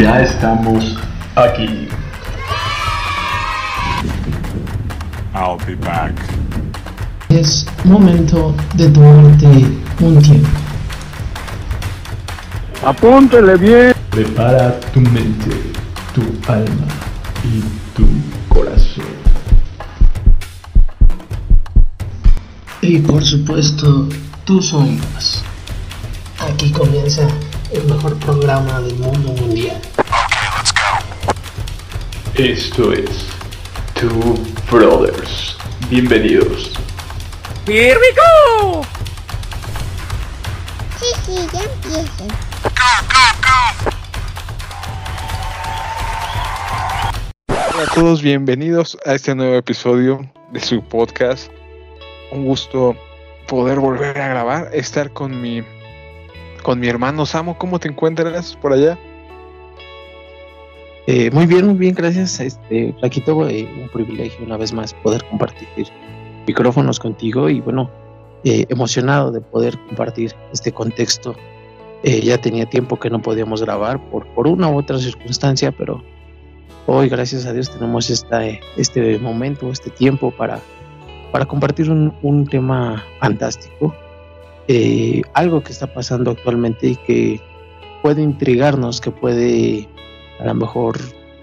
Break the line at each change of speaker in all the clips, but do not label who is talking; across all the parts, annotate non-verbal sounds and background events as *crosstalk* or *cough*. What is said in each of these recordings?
Ya estamos aquí.
I'll be back.
Es momento de tomarte un tiempo.
Apúntele bien.
Prepara tu mente, tu alma y tu corazón.
Y por supuesto, tus oídos. Aquí comienza el mejor programa del mundo mundial.
Esto es Two Brothers. Bienvenidos.
Here we go!
Sí, sí, ya empiecen.
Hola a todos, bienvenidos a este nuevo episodio de su podcast. Un gusto poder volver a grabar, estar con mi con mi hermano Samo. ¿Cómo te encuentras por allá?
Eh, muy bien, muy bien, gracias. Este, Flaquito, eh, un privilegio una vez más poder compartir micrófonos contigo y bueno, eh, emocionado de poder compartir este contexto. Eh, ya tenía tiempo que no podíamos grabar por, por una u otra circunstancia, pero hoy, gracias a Dios, tenemos esta, eh, este momento, este tiempo para, para compartir un, un tema fantástico. Eh, algo que está pasando actualmente y que puede intrigarnos, que puede a lo mejor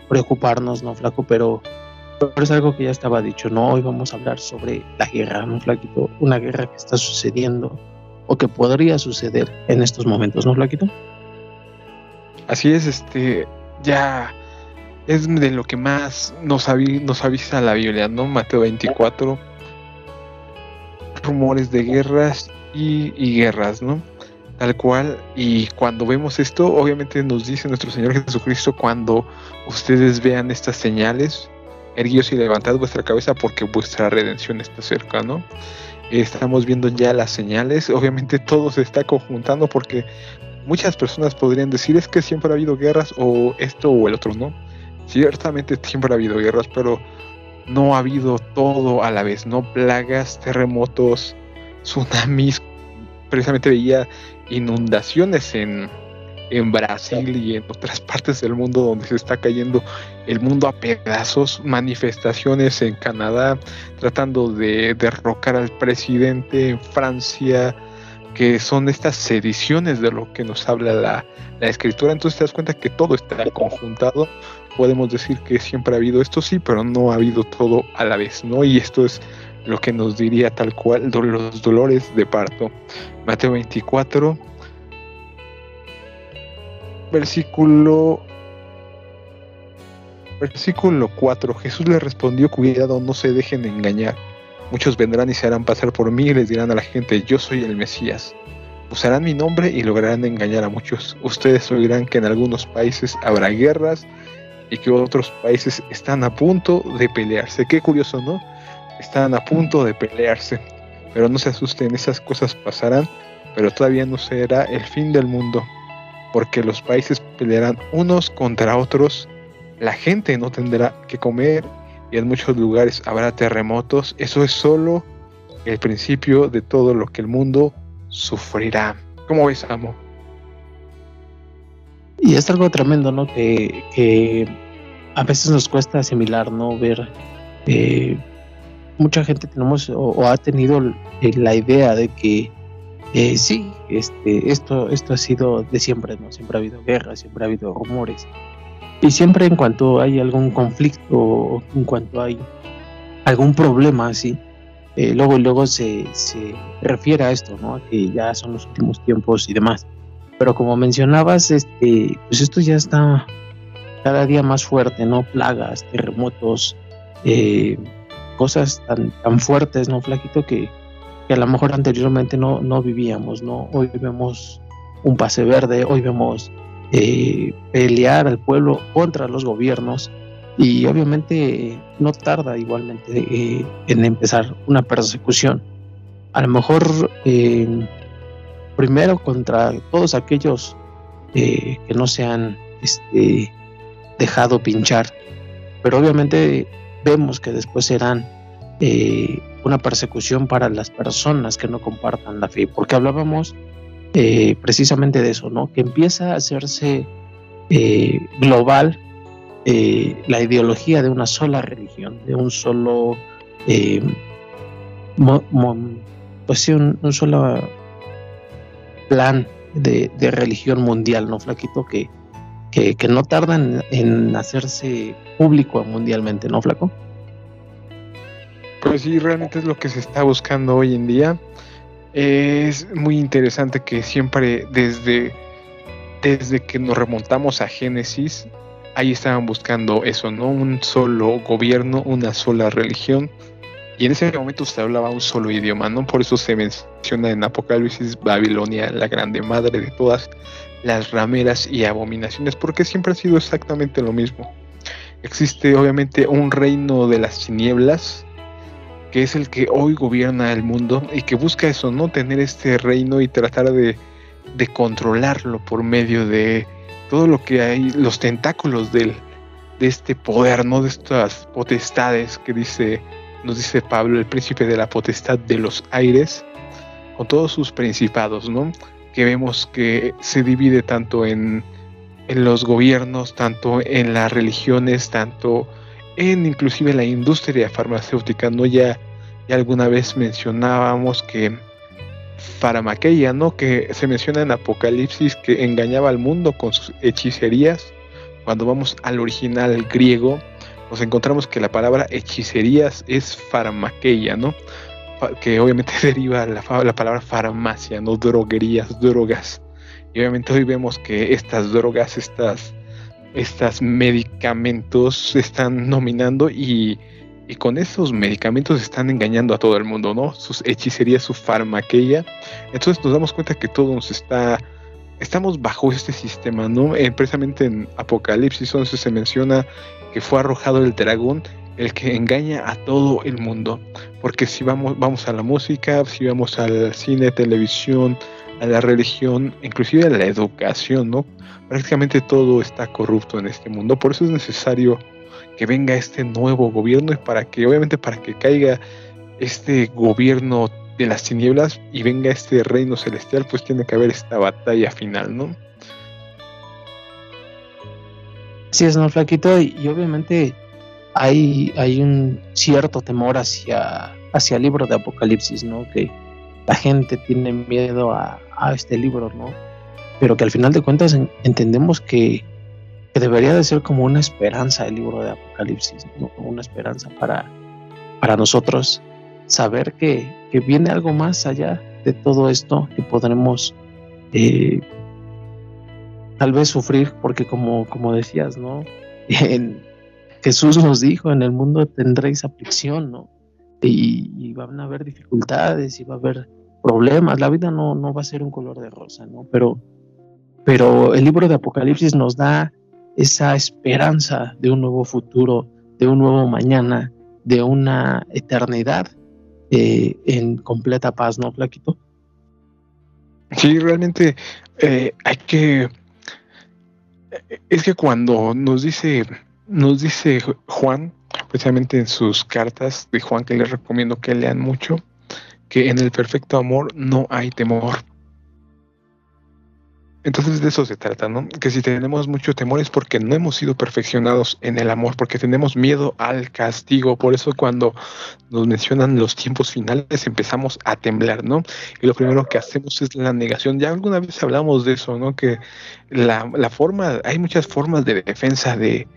preocuparnos, ¿no, Flaco? Pero, es algo que ya estaba dicho, ¿no? Hoy vamos a hablar sobre la guerra, ¿no, Flaquito? Una guerra que está sucediendo o que podría suceder en estos momentos, ¿no, Flaquito?
Así es, este, ya es de lo que más nos, nos avisa la Biblia, ¿no? Mateo 24, rumores de guerras y, y guerras, ¿no? Tal cual, y cuando vemos esto, obviamente nos dice nuestro Señor Jesucristo, cuando ustedes vean estas señales, erguíos y levantad vuestra cabeza porque vuestra redención está cerca, ¿no? Estamos viendo ya las señales, obviamente todo se está conjuntando porque muchas personas podrían decir es que siempre ha habido guerras o esto o el otro, ¿no? Ciertamente siempre ha habido guerras, pero no ha habido todo a la vez, ¿no? Plagas, terremotos, tsunamis, precisamente veía inundaciones en, en Brasil y en otras partes del mundo donde se está cayendo el mundo a pedazos, manifestaciones en Canadá tratando de derrocar al presidente en Francia, que son estas sediciones de lo que nos habla la, la escritura, entonces te das cuenta que todo está conjuntado, podemos decir que siempre ha habido esto, sí, pero no ha habido todo a la vez, ¿no? Y esto es lo que nos diría tal cual los dolores de parto. Mateo 24, versículo versículo 4. Jesús le respondió, cuidado, no se dejen engañar. Muchos vendrán y se harán pasar por mí y les dirán a la gente, yo soy el Mesías. Usarán mi nombre y lograrán engañar a muchos. Ustedes oirán que en algunos países habrá guerras y que otros países están a punto de pelearse. Qué curioso, ¿no? Están a punto de pelearse. Pero no se asusten, esas cosas pasarán, pero todavía no será el fin del mundo, porque los países pelearán unos contra otros, la gente no tendrá que comer y en muchos lugares habrá terremotos. Eso es solo el principio de todo lo que el mundo sufrirá. ¿Cómo ves, Amo?
Y es algo tremendo, ¿no? Que, que a veces nos cuesta asimilar, ¿no? Ver, eh, mucha gente tenemos o, ha tenido eh, la idea de que eh, sí, este, esto, esto ha sido de siempre, ¿no? Siempre ha habido guerras, siempre ha habido rumores. Y siempre en cuanto hay algún conflicto, o en cuanto hay algún problema así, eh, luego y luego se, se refiere a esto, ¿no? Que ya son los últimos tiempos y demás. Pero como mencionabas, este, pues esto ya está cada día más fuerte, ¿no? Plagas, terremotos, eh, cosas tan, tan fuertes, ¿no, Flaquito? Que, que a lo mejor anteriormente no, no vivíamos, ¿no? Hoy vemos un pase verde, hoy vemos eh, pelear al pueblo contra los gobiernos y obviamente no tarda igualmente eh, en empezar una persecución. A lo mejor eh, primero contra todos aquellos eh, que no se han este, dejado pinchar, pero obviamente vemos que después serán eh, una persecución para las personas que no compartan la fe, porque hablábamos eh, precisamente de eso, ¿no? Que empieza a hacerse eh, global la ideología de una sola religión, de un solo, pues sí, un, solo plan de, religión mundial, ¿no, Flaquito? Que, que, no tardan en hacerse público mundialmente, ¿no, Flaco?
Pues sí, realmente es lo que se está buscando hoy en día. Es muy interesante que siempre desde, desde que nos remontamos a Génesis, ahí estaban buscando eso, ¿no? Un solo gobierno, una sola religión. Y en ese momento se hablaba un solo idioma, ¿no? Por eso se menciona en Apocalipsis Babilonia, la grande madre de todas las rameras y abominaciones, porque siempre ha sido exactamente lo mismo. Existe obviamente un reino de las tinieblas, que es el que hoy gobierna el mundo y que busca eso, ¿no? Tener este reino y tratar de, controlarlo por medio de todo lo que hay, los tentáculos del, de este poder, ¿no? De estas potestades que dice, nos dice Pablo, el príncipe de la potestad de los aires, con todos sus principados, ¿no? Que vemos que se divide tanto en, en los gobiernos, tanto en las religiones, tanto en inclusive la industria farmacéutica, ¿no? Ya, ya alguna vez mencionábamos que Farmaqueia, ¿no? Que se menciona en Apocalipsis que engañaba al mundo con sus hechicerías. Cuando vamos al original griego, nos encontramos que la palabra hechicerías es farmaqueia, ¿no? Que obviamente *laughs* deriva la, la palabra farmacia, ¿no? Droguerías, drogas. Y obviamente hoy vemos que estas drogas, estas, estas medicamentos se están nominando y y con esos medicamentos están engañando a todo el mundo, ¿no? Sus hechicerías, su farmaqueia. Entonces nos damos cuenta que todo nos está, estamos bajo este sistema, ¿no? Eh, precisamente en Apocalipsis 11 se menciona que fue arrojado el dragón, el que engaña a todo el mundo. Porque si vamos, vamos a la música, si vamos al cine, televisión, a la religión, inclusive a la educación, ¿no? Prácticamente todo está corrupto en este mundo. Por eso es necesario que venga este nuevo gobierno y para que, obviamente, para que caiga este gobierno de las tinieblas y venga este reino celestial, pues tiene que haber esta batalla final, ¿no?
Sí, es, ¿no, Flaquito? Y, obviamente hay, hay un cierto temor hacia, hacia el libro de Apocalipsis, ¿no? Que la gente tiene miedo a, a este libro, ¿no? Pero que al final de cuentas entendemos que debería de ser como una esperanza el libro de Apocalipsis, una esperanza para, para nosotros saber que, viene algo más allá de todo esto que podremos eh, tal vez sufrir, porque como, como decías, ¿no? *laughs* Jesús nos dijo, en el mundo tendréis aflicción, ¿no? Y, van a haber dificultades y va a haber problemas, la vida no, no va a ser un color de rosa, ¿no? Pero, pero el libro de Apocalipsis nos da esa esperanza de un nuevo futuro, de un nuevo mañana, de una eternidad eh, en completa paz, ¿no, Flaquito?
Sí, realmente eh, hay que... Es que cuando nos dice, nos dice Juan, precisamente en sus cartas de Juan que les recomiendo que lean mucho, que en el perfecto amor no hay temor. Entonces de eso se trata, ¿no? Que si tenemos mucho temor es porque no hemos sido perfeccionados en el amor, porque tenemos miedo al castigo. Por eso cuando nos mencionan los tiempos finales empezamos a temblar, ¿no? Y lo primero que hacemos es la negación. Ya alguna vez hablamos de eso, ¿no? Que la, forma, hay muchas formas de defensa de,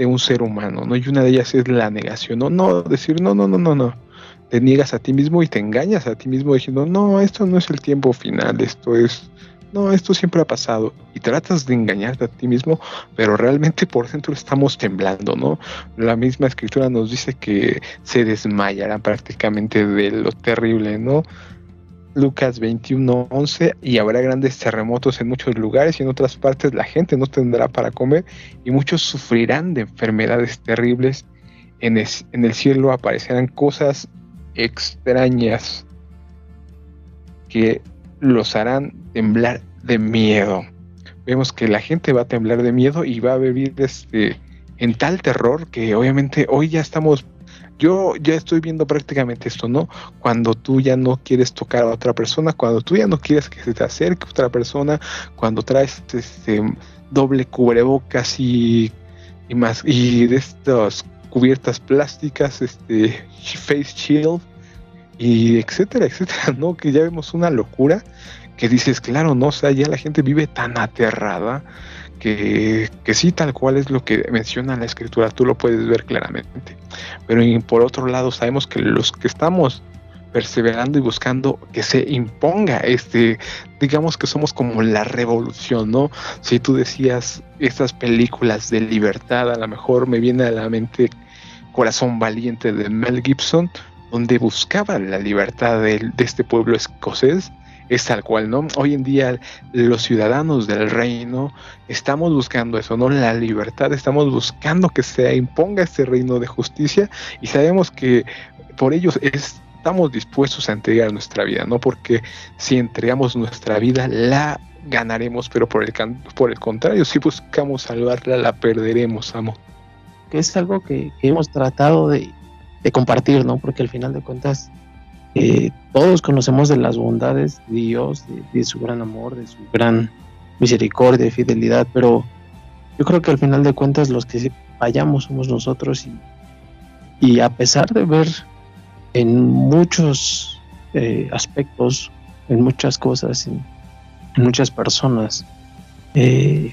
de un ser humano, ¿no? Y una de ellas es la negación, ¿no? No decir, no, no, no, no, no. Te niegas a ti mismo y te engañas a ti mismo diciendo, no, esto no es el tiempo final, esto es no, esto siempre ha pasado y tratas de engañarte a ti mismo, pero realmente por dentro estamos temblando, ¿no? La misma escritura nos dice que se desmayarán prácticamente de lo terrible, ¿no? Lucas 21:11 y habrá grandes terremotos en muchos lugares y en otras partes la gente no tendrá para comer y muchos sufrirán de enfermedades terribles. En, en el cielo aparecerán cosas extrañas que los harán temblar de miedo. Vemos que la gente va a temblar de miedo y va a vivir este, en tal terror que obviamente hoy ya estamos yo ya estoy viendo prácticamente esto, ¿no? Cuando tú ya no quieres tocar a otra persona, cuando tú ya no quieres que se te acerque otra persona, cuando traes este doble cubrebocas y, y más y de estas cubiertas plásticas, este *laughs* face shield y etcétera, etcétera, ¿no? Que ya vemos una locura que dices, claro, no, o sea, ya la gente vive tan aterrada que, que, sí, tal cual es lo que menciona la escritura, tú lo puedes ver claramente. Pero por otro lado, sabemos que los que estamos perseverando y buscando que se imponga este, digamos que somos como la revolución, ¿no? Si tú decías estas películas de libertad, a lo mejor me viene a la mente Corazón Valiente de Mel Gibson, donde buscaba la libertad de, de este pueblo escocés es tal cual, ¿no? Hoy en día los ciudadanos del reino estamos buscando eso, ¿no? La libertad, estamos buscando que se imponga este reino de justicia y sabemos que por ello estamos dispuestos a entregar nuestra vida, ¿no? Porque si entregamos nuestra vida, la ganaremos, pero por el, por el contrario, si buscamos salvarla, la perderemos, amo.
Que es algo que, hemos tratado de compartir, ¿no? Porque al final de cuentas eh, todos conocemos de las bondades de Dios, de, su gran amor, de su gran misericordia y fidelidad, pero yo creo que al final de cuentas los que fallamos somos nosotros y, a pesar de ver en muchos eh, aspectos, en muchas cosas, en, muchas personas, eh,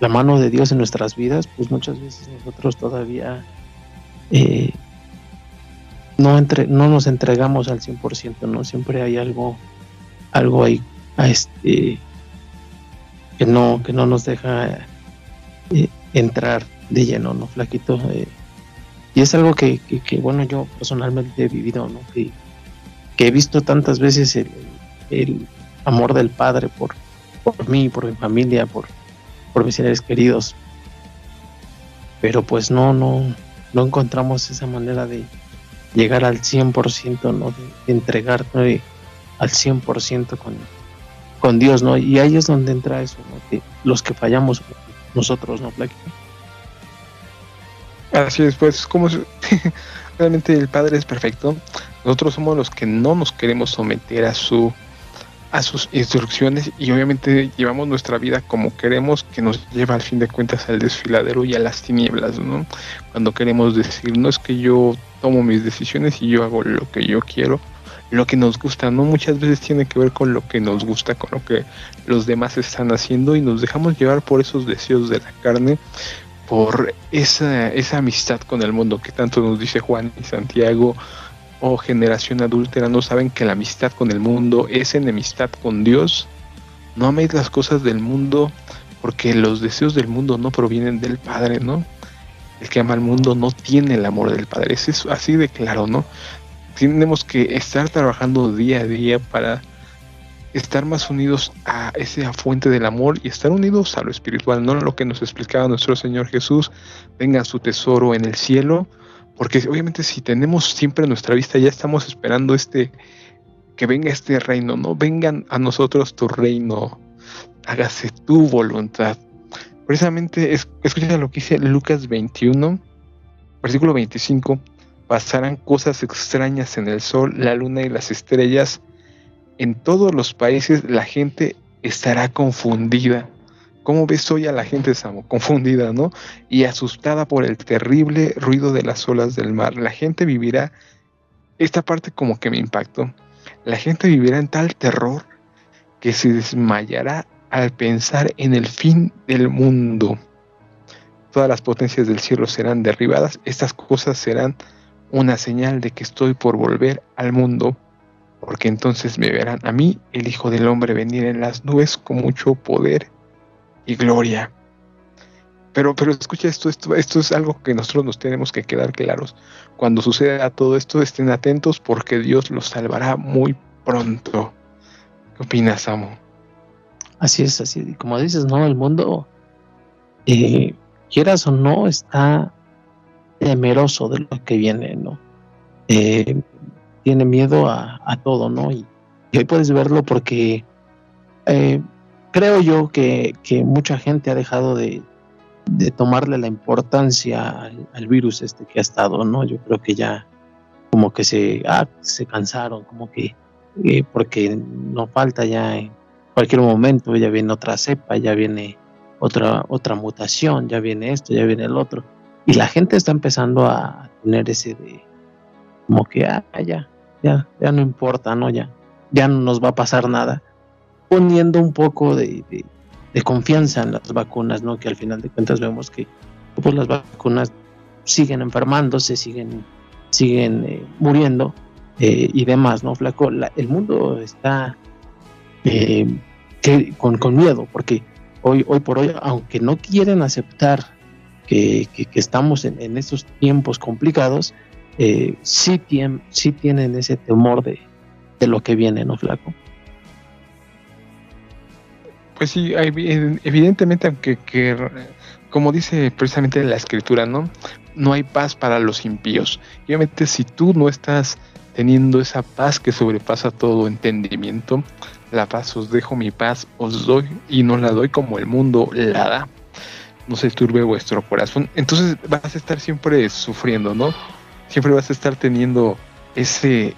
la mano de Dios en nuestras vidas, pues muchas veces nosotros todavía no, entre, no nos entregamos al 100%, ¿no? Siempre hay algo, algo ahí a este, que, no, que no nos deja eh, entrar de lleno, ¿no? Flaquito. Eh, y es algo que, que, bueno, yo personalmente he vivido, ¿no? Que, he visto tantas veces el, el, amor del Padre por, por mí, por mi familia, por, por mis seres queridos. Pero pues no, no, no encontramos esa manera de, llegar al 100%, ¿no? De, entregar al 100% con, con Dios, ¿no? Y ahí es donde entra eso, ¿no? Los que fallamos nosotros, ¿no,
Así es, pues como *laughs* realmente el Padre es perfecto, nosotros somos los que no nos queremos someter a su a sus instrucciones y obviamente llevamos nuestra vida como queremos que nos lleva al fin de cuentas al desfiladero y a las tinieblas, ¿no? Cuando queremos decir, no es que yo tomo mis decisiones y yo hago lo que yo quiero, lo que nos gusta, ¿no? Muchas veces tiene que ver con lo que nos gusta, con lo que los demás están haciendo y nos dejamos llevar por esos deseos de la carne, por esa, esa amistad con el mundo que tanto nos dice Juan y Santiago, o generación adúltera no saben que la amistad con el mundo es enemistad con Dios? No améis las cosas del mundo porque los deseos del mundo no provienen del Padre, ¿no? El que ama al mundo no tiene el amor del Padre. Es así de claro, ¿no? Tenemos que estar trabajando día a día para estar más unidos a esa fuente del amor y estar unidos a lo espiritual, no lo que nos explicaba nuestro Señor Jesús, venga su tesoro en el cielo, porque obviamente si tenemos siempre nuestra vista, ya estamos esperando este, que venga este reino, ¿no? Vengan a nosotros tu reino, hágase tu voluntad. Precisamente, es, escucha lo que dice Lucas 21, versículo 25, pasarán cosas extrañas en el sol, la luna y las estrellas. En todos los países la gente estará confundida ¿Cómo ves hoy a la gente, Samo? *laughs* Confundida, ¿no? Y asustada por el terrible ruido de las olas del mar. La gente vivirá, esta parte como que me impactó, la gente vivirá en tal terror que se desmayará al pensar en el fin del mundo. Todas las potencias del cielo serán derribadas. Estas cosas serán una señal de que estoy por volver al mundo, porque entonces me verán a mí, el Hijo del Hombre, venir en las nubes con mucho poder y gloria. Pero, pero escucha esto, esto, esto es algo que nosotros nos tenemos que quedar claros. Cuando suceda todo esto, estén atentos porque Dios los salvará muy pronto. ¿Qué opinas, Amo?
Así es, así. Como dices, ¿no? El mundo, eh, quieras o no, está temeroso de lo que viene, ¿no? Eh, tiene miedo a, todo, ¿no? Y, y, hoy puedes verlo porque eh, creo yo que, mucha gente ha dejado de, de tomarle la importancia al, virus este que ha estado, ¿no? Yo creo que ya como que se, ah, se cansaron, como que eh, porque no falta ya en cualquier momento, ya viene otra cepa, ya viene otra, otra mutación, ya viene esto, ya viene el otro. Y la gente está empezando a tener ese de, como que, ah, ya, ya, ya no importa, ¿no? Ya, ya no nos va a pasar nada. Poniendo un poco de, de, confianza en las vacunas, ¿no? Que al final de cuentas vemos que pues, las vacunas siguen enfermándose, siguen, siguen eh, muriendo eh, y demás, ¿no, Flaco? el mundo está eh, que, con, con miedo, porque hoy, hoy por hoy, aunque no quieren aceptar que, estamos en, en, estos tiempos complicados, eh, sí, tienen ese temor de, lo que viene, ¿no, Flaco?
Pues sí, evidentemente, aunque que, como dice precisamente la escritura, ¿no? No hay paz para los impíos. obviamente si tú no estás teniendo esa paz que sobrepasa todo entendimiento, la paz os dejo mi paz, os doy y no la doy como el mundo la da no se turbe vuestro corazón. Entonces vas a estar siempre sufriendo, ¿no? Siempre vas a estar teniendo ese,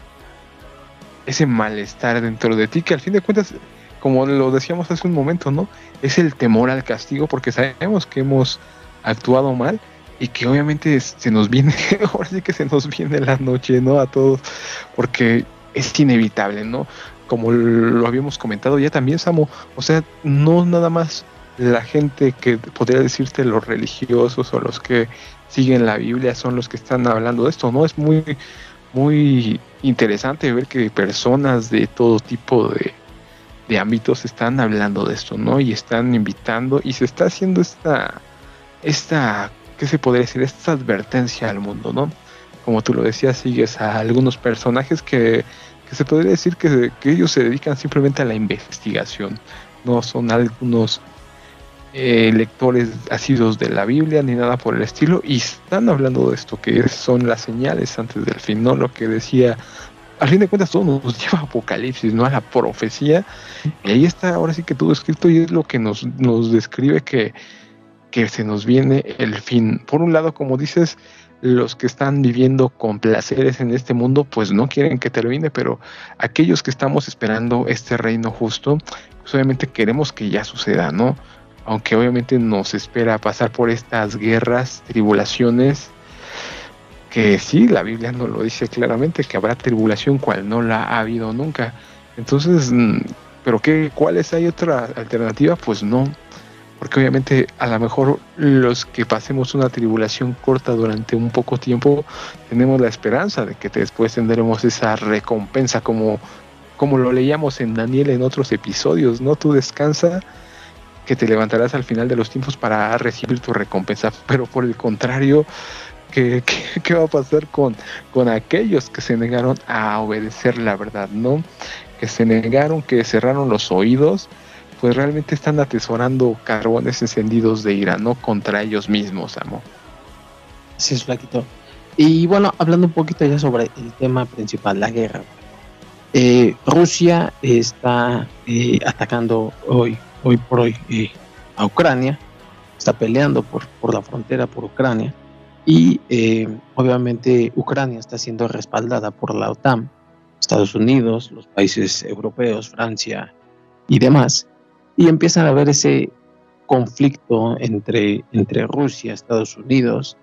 ese malestar dentro de ti, que al fin de cuentas, como lo decíamos hace un momento, ¿no? Es el temor al castigo, porque sabemos que hemos actuado mal y que obviamente se nos viene, *laughs* ahora sí que se nos viene la noche, ¿no? A todos, porque es inevitable, ¿no? Como lo habíamos comentado ya también, Samo, o sea, no nada más la gente que podría decirte los religiosos o los que siguen la Biblia son los que están hablando de esto, ¿no? Es muy, muy interesante ver que personas de todo tipo de, de ámbitos están hablando de esto, ¿no? Y están invitando y se está haciendo esta, esta, ¿qué se podría decir? Esta advertencia al mundo, ¿no? Como tú lo decías, sigues a algunos personajes que, que se podría decir que, que ellos se dedican simplemente a la investigación, no son algunos eh, lectores asidos de la Biblia ni nada por el estilo y están hablando de esto que son las señales antes del fin, ¿no? Lo que decía, al fin de cuentas todo nos *laughs* lleva a Apocalipsis, ¿no? A la profecía y ahí está ahora sí que todo escrito y es lo que nos, nos describe que, que se nos viene el fin. Por un lado, como dices, los que están viviendo con placeres en este mundo, pues no quieren que termine, pero aquellos que estamos esperando este reino justo, pues obviamente queremos que ya suceda, ¿no? aunque obviamente nos espera pasar por estas guerras, tribulaciones, que sí, la Biblia nos lo dice claramente, que habrá tribulación cual no la ha habido nunca. Entonces, mm, ¿pero qué, cuáles hay otra alternativa? Pues no, porque obviamente a lo mejor los que pasemos una tribulación corta durante un poco tiempo, tenemos la esperanza de que después tendremos esa recompensa como, como lo leíamos en Daniel en otros episodios, ¿no? Tú descansa que te levantarás al final de los tiempos para recibir tu recompensa, pero por el contrario, ¿qué, qué, va a pasar con, con aquellos que se negaron a obedecer la verdad, no? Que se negaron, que cerraron los oídos, pues realmente están atesorando carbones encendidos de ira, ¿no? Contra ellos mismos, amo.
Sí, es flaquito. Y bueno, hablando un poquito ya sobre el tema principal, la guerra. Eh, Rusia está eh, atacando hoy hoy por hoy eh, a Ucrania, está peleando por, por la frontera por Ucrania y eh, obviamente Ucrania está siendo respaldada por la OTAN, Estados Unidos, los países europeos, Francia y demás, y empiezan a haber ese conflicto entre, entre Rusia, Estados Unidos,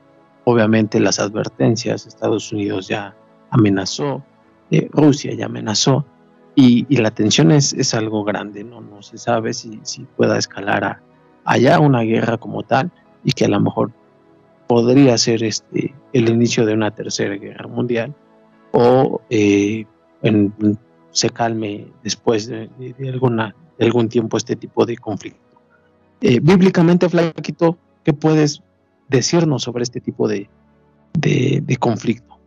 obviamente las advertencias, Estados Unidos ya amenazó, eh, Rusia ya amenazó, y, la tensión es, es, algo grande, ¿no? No se sabe si, si pueda escalar a, allá una guerra como tal y que a lo mejor podría ser este, el inicio de una tercera guerra mundial o eh, se calme después de, alguna, algún tiempo este tipo de conflicto. Eh, bíblicamente, Flaquito, ¿qué puedes decirnos sobre este tipo de, de conflicto?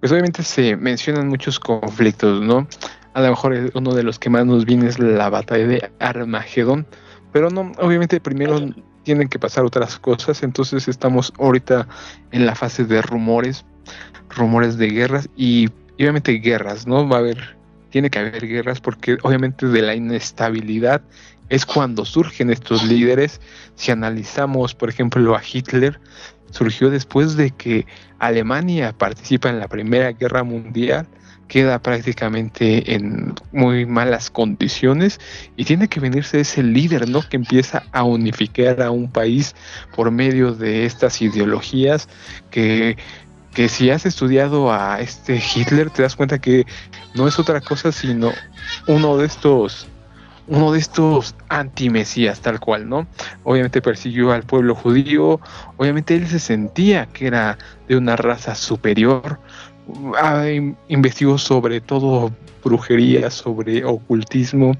pues obviamente se mencionan muchos conflictos, ¿no? A lo mejor uno de los que más nos viene es la batalla de Armagedón, pero no, obviamente primero tienen que pasar otras cosas, entonces estamos ahorita en la fase de rumores, rumores de guerras y, obviamente guerras, ¿no? Va a haber tiene que haber guerras porque obviamente de la inestabilidad es cuando surgen estos líderes. Si analizamos, por ejemplo, a Hitler, surgió después de que Alemania participa en la Primera Guerra Mundial, queda prácticamente en muy malas condiciones y tiene que venirse ese líder, ¿no? Que empieza a unificar a un país por medio de estas ideologías que que si has estudiado a este Hitler te das cuenta que no es otra cosa sino uno de estos uno de estos antimesías tal cual, ¿no? Obviamente persiguió al pueblo judío, obviamente él se sentía que era de una raza superior, investigó sobre todo brujería, sobre ocultismo,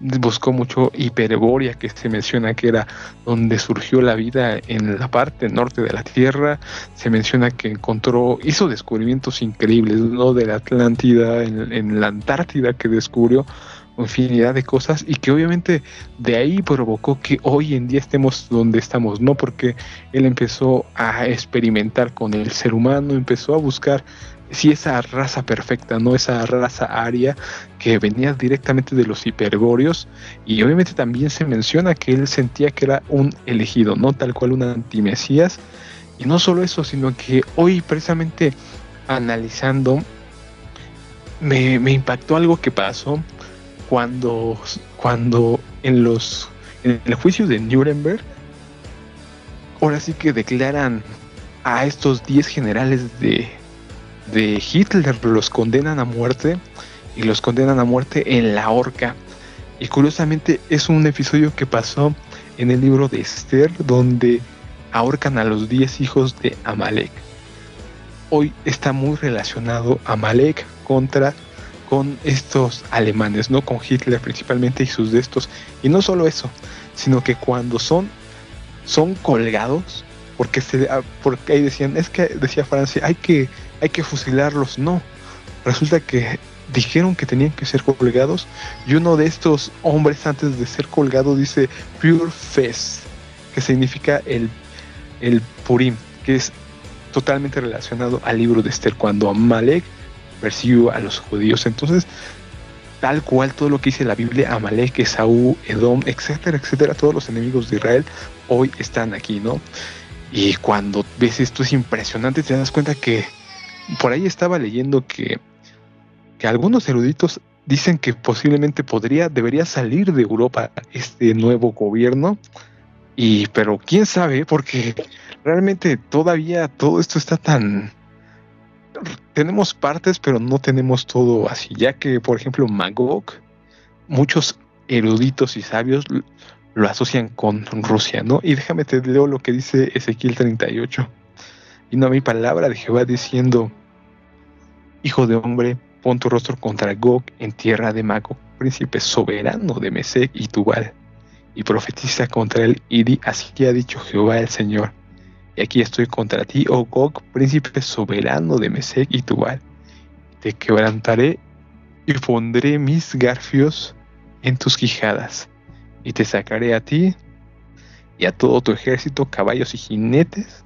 buscó mucho Hiperbórea, que se menciona que era donde surgió la vida en la parte norte de la Tierra. Se menciona que encontró, hizo descubrimientos increíbles, ¿no? De la Atlántida, en la Antártida, que descubrió infinidad de cosas y que obviamente de ahí provocó que hoy en día estemos donde estamos, ¿no? Porque él empezó a experimentar con el ser humano, empezó a buscar si esa raza perfecta, no esa raza aria que venía directamente de los hiperbóreos y obviamente también se menciona que él sentía que era un elegido, no tal cual un antimesías. Y no solo eso, sino que hoy precisamente analizando me, me impactó algo que pasó cuando, cuando en los en el juicio de Nuremberg ahora sí que declaran a estos 10 generales de, de Hitler los condenan a muerte y los condenan a muerte en la horca. Y curiosamente es un episodio que pasó en el libro de Esther donde ahorcan a los 10 hijos de Amalek. Hoy está muy relacionado Amalek contra con estos alemanes, no con Hitler principalmente y sus de estos. Y no solo eso, sino que cuando son son colgados, porque se ah, porque ahí decían, es que decía Francia, hay que hay que fusilarlos. No, resulta que dijeron que tenían que ser colgados y uno de estos hombres antes de ser colgado dice Pure Fest, que significa el, el Purim, que es totalmente relacionado al libro de Esther, cuando Amalek persiguió a los judíos. Entonces, tal cual todo lo que dice la Biblia, Amalek, Esaú, Edom, etcétera, etcétera, todos los enemigos de Israel hoy están aquí, ¿no? Y cuando ves esto es impresionante, te das cuenta que por ahí estaba leyendo que, que algunos eruditos dicen que posiblemente podría, debería salir de Europa este nuevo gobierno. Y, pero quién sabe, porque realmente todavía todo esto está tan. Tenemos partes, pero no tenemos todo así. Ya que, por ejemplo, Magog, muchos eruditos y sabios lo asocian con Rusia, ¿no? Y déjame te leo lo que dice Ezequiel 38 y no mi palabra de Jehová diciendo, Hijo de hombre, pon tu rostro contra Gog en tierra de Mago, príncipe soberano de Mesec y Tubal, y profetiza contra él y así que ha dicho Jehová el Señor. Y aquí estoy contra ti, oh Gog, príncipe soberano de Mesec y Tubal. Te quebrantaré y pondré mis garfios en tus quijadas, y te sacaré a ti y a todo tu ejército, caballos y jinetes,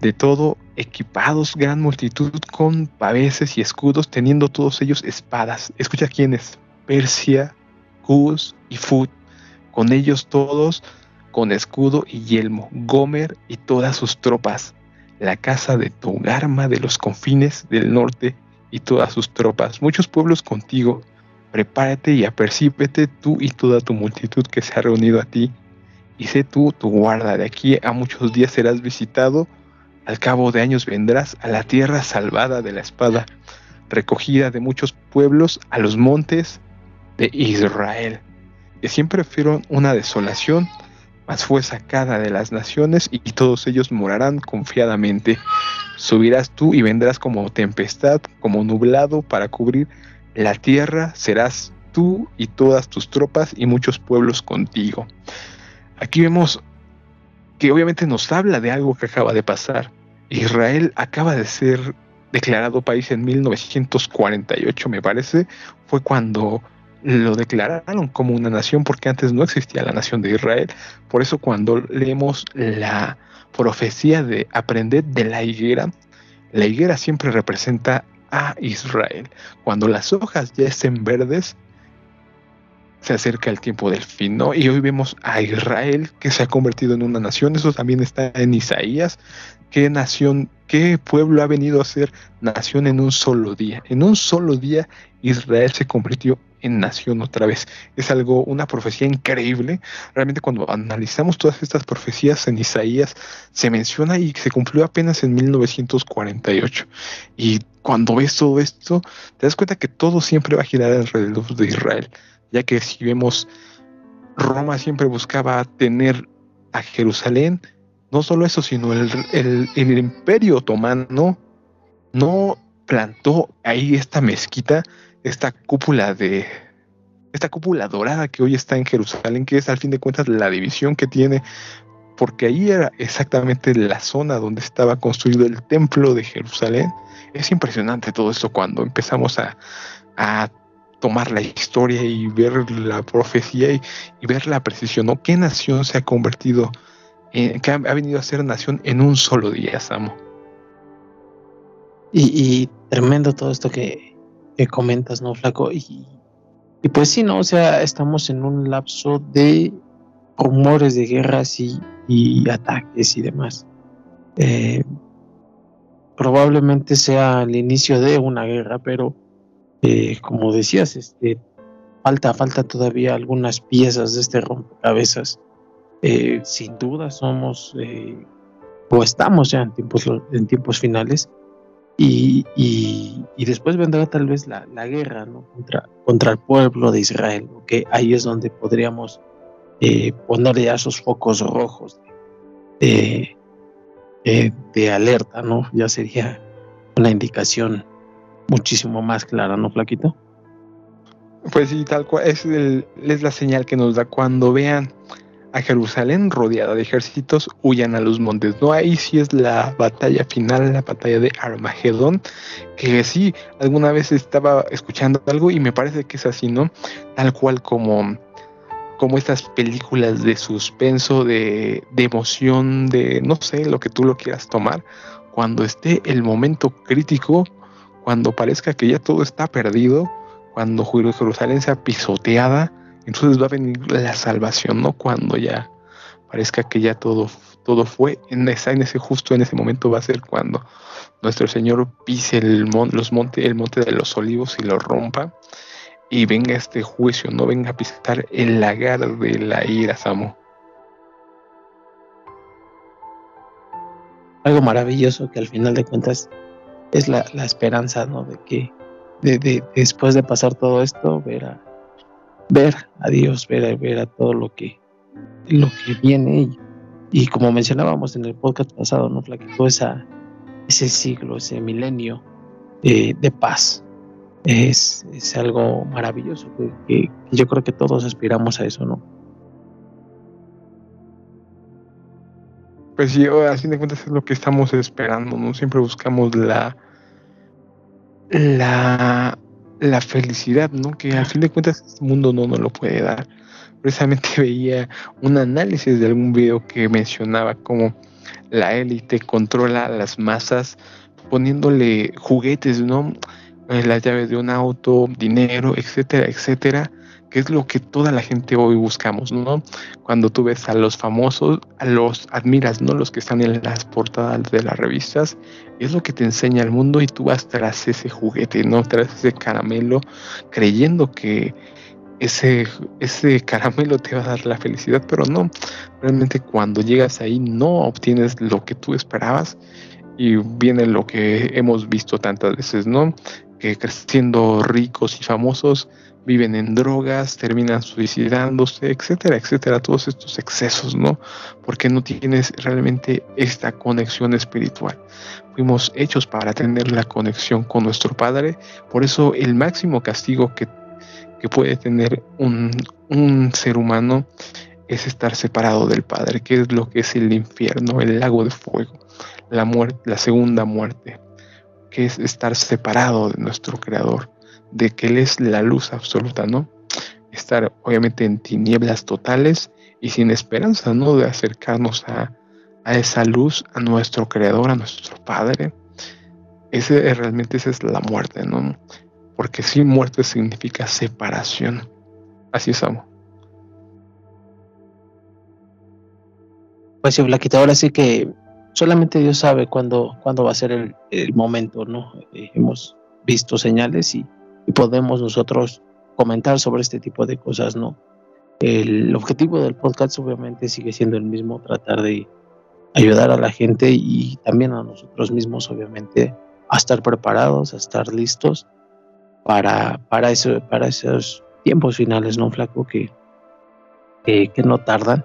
de todo equipados, gran multitud con paveses y escudos, teniendo todos ellos espadas. Escucha quiénes, Persia, Cus y Fut, con ellos todos con escudo y yelmo, Gomer y todas sus tropas, la casa de Togarma de los confines del norte y todas sus tropas, muchos pueblos contigo, prepárate y apercípete tú y toda tu multitud que se ha reunido a ti, y sé tú tu guarda, de aquí a muchos días serás visitado al cabo de años vendrás a la tierra salvada de la espada, recogida de muchos pueblos a los montes de Israel, que siempre fueron una desolación, mas fue sacada de las naciones y todos ellos morarán confiadamente. Subirás tú y vendrás como tempestad, como nublado para cubrir la tierra, serás tú y todas tus tropas y muchos pueblos contigo. Aquí vemos que obviamente nos habla de algo que acaba de pasar. Israel acaba de ser declarado país en 1948, me parece. Fue cuando lo declararon como una nación porque antes no existía la nación de Israel. Por eso cuando leemos la profecía de aprender de la higuera, la higuera siempre representa a Israel. Cuando las hojas ya estén verdes, se acerca el tiempo del fin, ¿no? Y hoy vemos a Israel que se ha convertido en una nación, eso también está en Isaías, qué nación, qué pueblo ha venido a ser nación en un solo día. En un solo día Israel se convirtió en nación otra vez. Es algo, una profecía increíble. Realmente cuando analizamos todas estas profecías en Isaías, se menciona y se cumplió apenas en 1948. Y cuando ves todo esto, te das cuenta que todo siempre va a girar alrededor de Israel ya que si vemos, Roma siempre buscaba tener a Jerusalén, no solo eso, sino el, el, imperio otomano no plantó ahí esta mezquita, esta cúpula de, esta cúpula dorada que hoy está en Jerusalén, que es al fin de cuentas la división que tiene, porque ahí era exactamente la zona donde estaba construido el templo de Jerusalén. Es impresionante todo esto cuando empezamos a tomar la historia y ver la profecía y, ver la precisión, ¿no? ¿Qué nación se ha convertido, en, que ha, venido a ser nación en un solo día, Samo?
Y, tremendo todo esto que, comentas, ¿no, Flaco? Y, y, pues sí, ¿no? O sea, estamos en un lapso de rumores de guerras y, ataques y demás. Eh, probablemente sea el inicio de una guerra, pero eh, como decías, este, falta, falta todavía algunas piezas de este rompecabezas. Eh, sin duda somos eh, o estamos ya en tiempos, en tiempos finales y, y, después vendrá tal vez la, la guerra ¿no? contra, contra el pueblo de Israel, que ahí es donde podríamos poner ya esos focos rojos de, de alerta, ¿no? Ya sería una indicación muchísimo más clara, ¿no, Flaquito?
Pues sí, tal cual, es, la señal que nos da cuando vean a Jerusalén rodeada de ejércitos, huyan a los montes. No, ahí sí es la batalla final, la batalla de Armagedón, que sí, alguna vez estaba escuchando algo y me parece que es así, ¿no? Tal cual como, como estas películas de suspenso, de emoción, de no sé, lo que tú lo quieras tomar. Cuando esté el momento crítico, cuando parezca que ya todo está perdido, cuando Jerusalén sea pisoteada, entonces va a venir la salvación, ¿no? Cuando ya parezca que ya todo, todo fue, en, ese justo en ese momento va a ser cuando nuestro Señor pise el, los monte, el monte de los olivos y lo rompa y venga este juicio, no venga a pisar el lagar de la ira, Samo.
Algo maravilloso que al final de cuentas es la, esperanza, ¿no? De que de, después de pasar todo esto, ver a, ver a Dios, ver a, ver a todo lo que, lo que viene. Y, como mencionábamos en el podcast pasado, ¿no? Flaquito, esa, ese siglo, ese milenio de, paz. Es, es, algo maravilloso que, yo creo que todos aspiramos a eso, ¿no?
Pues sí, a fin de cuentas es lo que estamos esperando, ¿no? Siempre buscamos la, la, la felicidad, ¿no? Que al fin de cuentas este mundo no nos lo puede dar. Precisamente *laughs* veía un análisis de algún video que mencionaba cómo la élite controla a las masas poniéndole juguetes, ¿no? Eh, las llaves de un auto, dinero, etcétera, etcétera, que es lo que toda la gente hoy buscamos, ¿no? Cuando tú ves a los famosos, a los admiras, ¿no? Los que están en las portadas de las revistas, es lo que te enseña el mundo y tú vas tras ese juguete, ¿no? Tras ese caramelo, creyendo que ese, ese *laughs* caramelo te va a dar la felicidad, pero no, realmente cuando llegas ahí no obtienes lo que tú esperabas y viene lo que hemos visto tantas veces, ¿no? Que creciendo ricos y famosos, viven en drogas, terminan suicidándose, etcétera, etcétera, todos estos excesos, ¿no? Porque no tienes realmente esta conexión espiritual. Fuimos hechos para tener la conexión con nuestro Padre, por eso el máximo castigo que, puede tener un, un ser humano es estar separado del Padre, que es lo que es el infierno, el lago de fuego, la muerte, la segunda muerte, que es estar separado de nuestro Creador de que Él es la luz absoluta, ¿no? Estar obviamente en tinieblas totales y sin esperanza, ¿no? De acercarnos a, esa luz, a nuestro Creador, a nuestro Padre. ese realmente esa es la muerte, ¿no? Porque sí, muerte significa separación. Así es, amo.
Pues sí, Blaquita, ahora sí que solamente Dios sabe cuándo, cuándo va a ser el, momento, ¿no? Eh, hemos visto señales y, podemos nosotros comentar sobre este tipo de cosas, ¿no? El objetivo del podcast obviamente sigue siendo el mismo, tratar de ayudar a la gente y también a nosotros mismos, obviamente, a estar preparados, a estar listos para, para, eso, para esos tiempos finales, ¿no, Flaco? Que, que no tardan.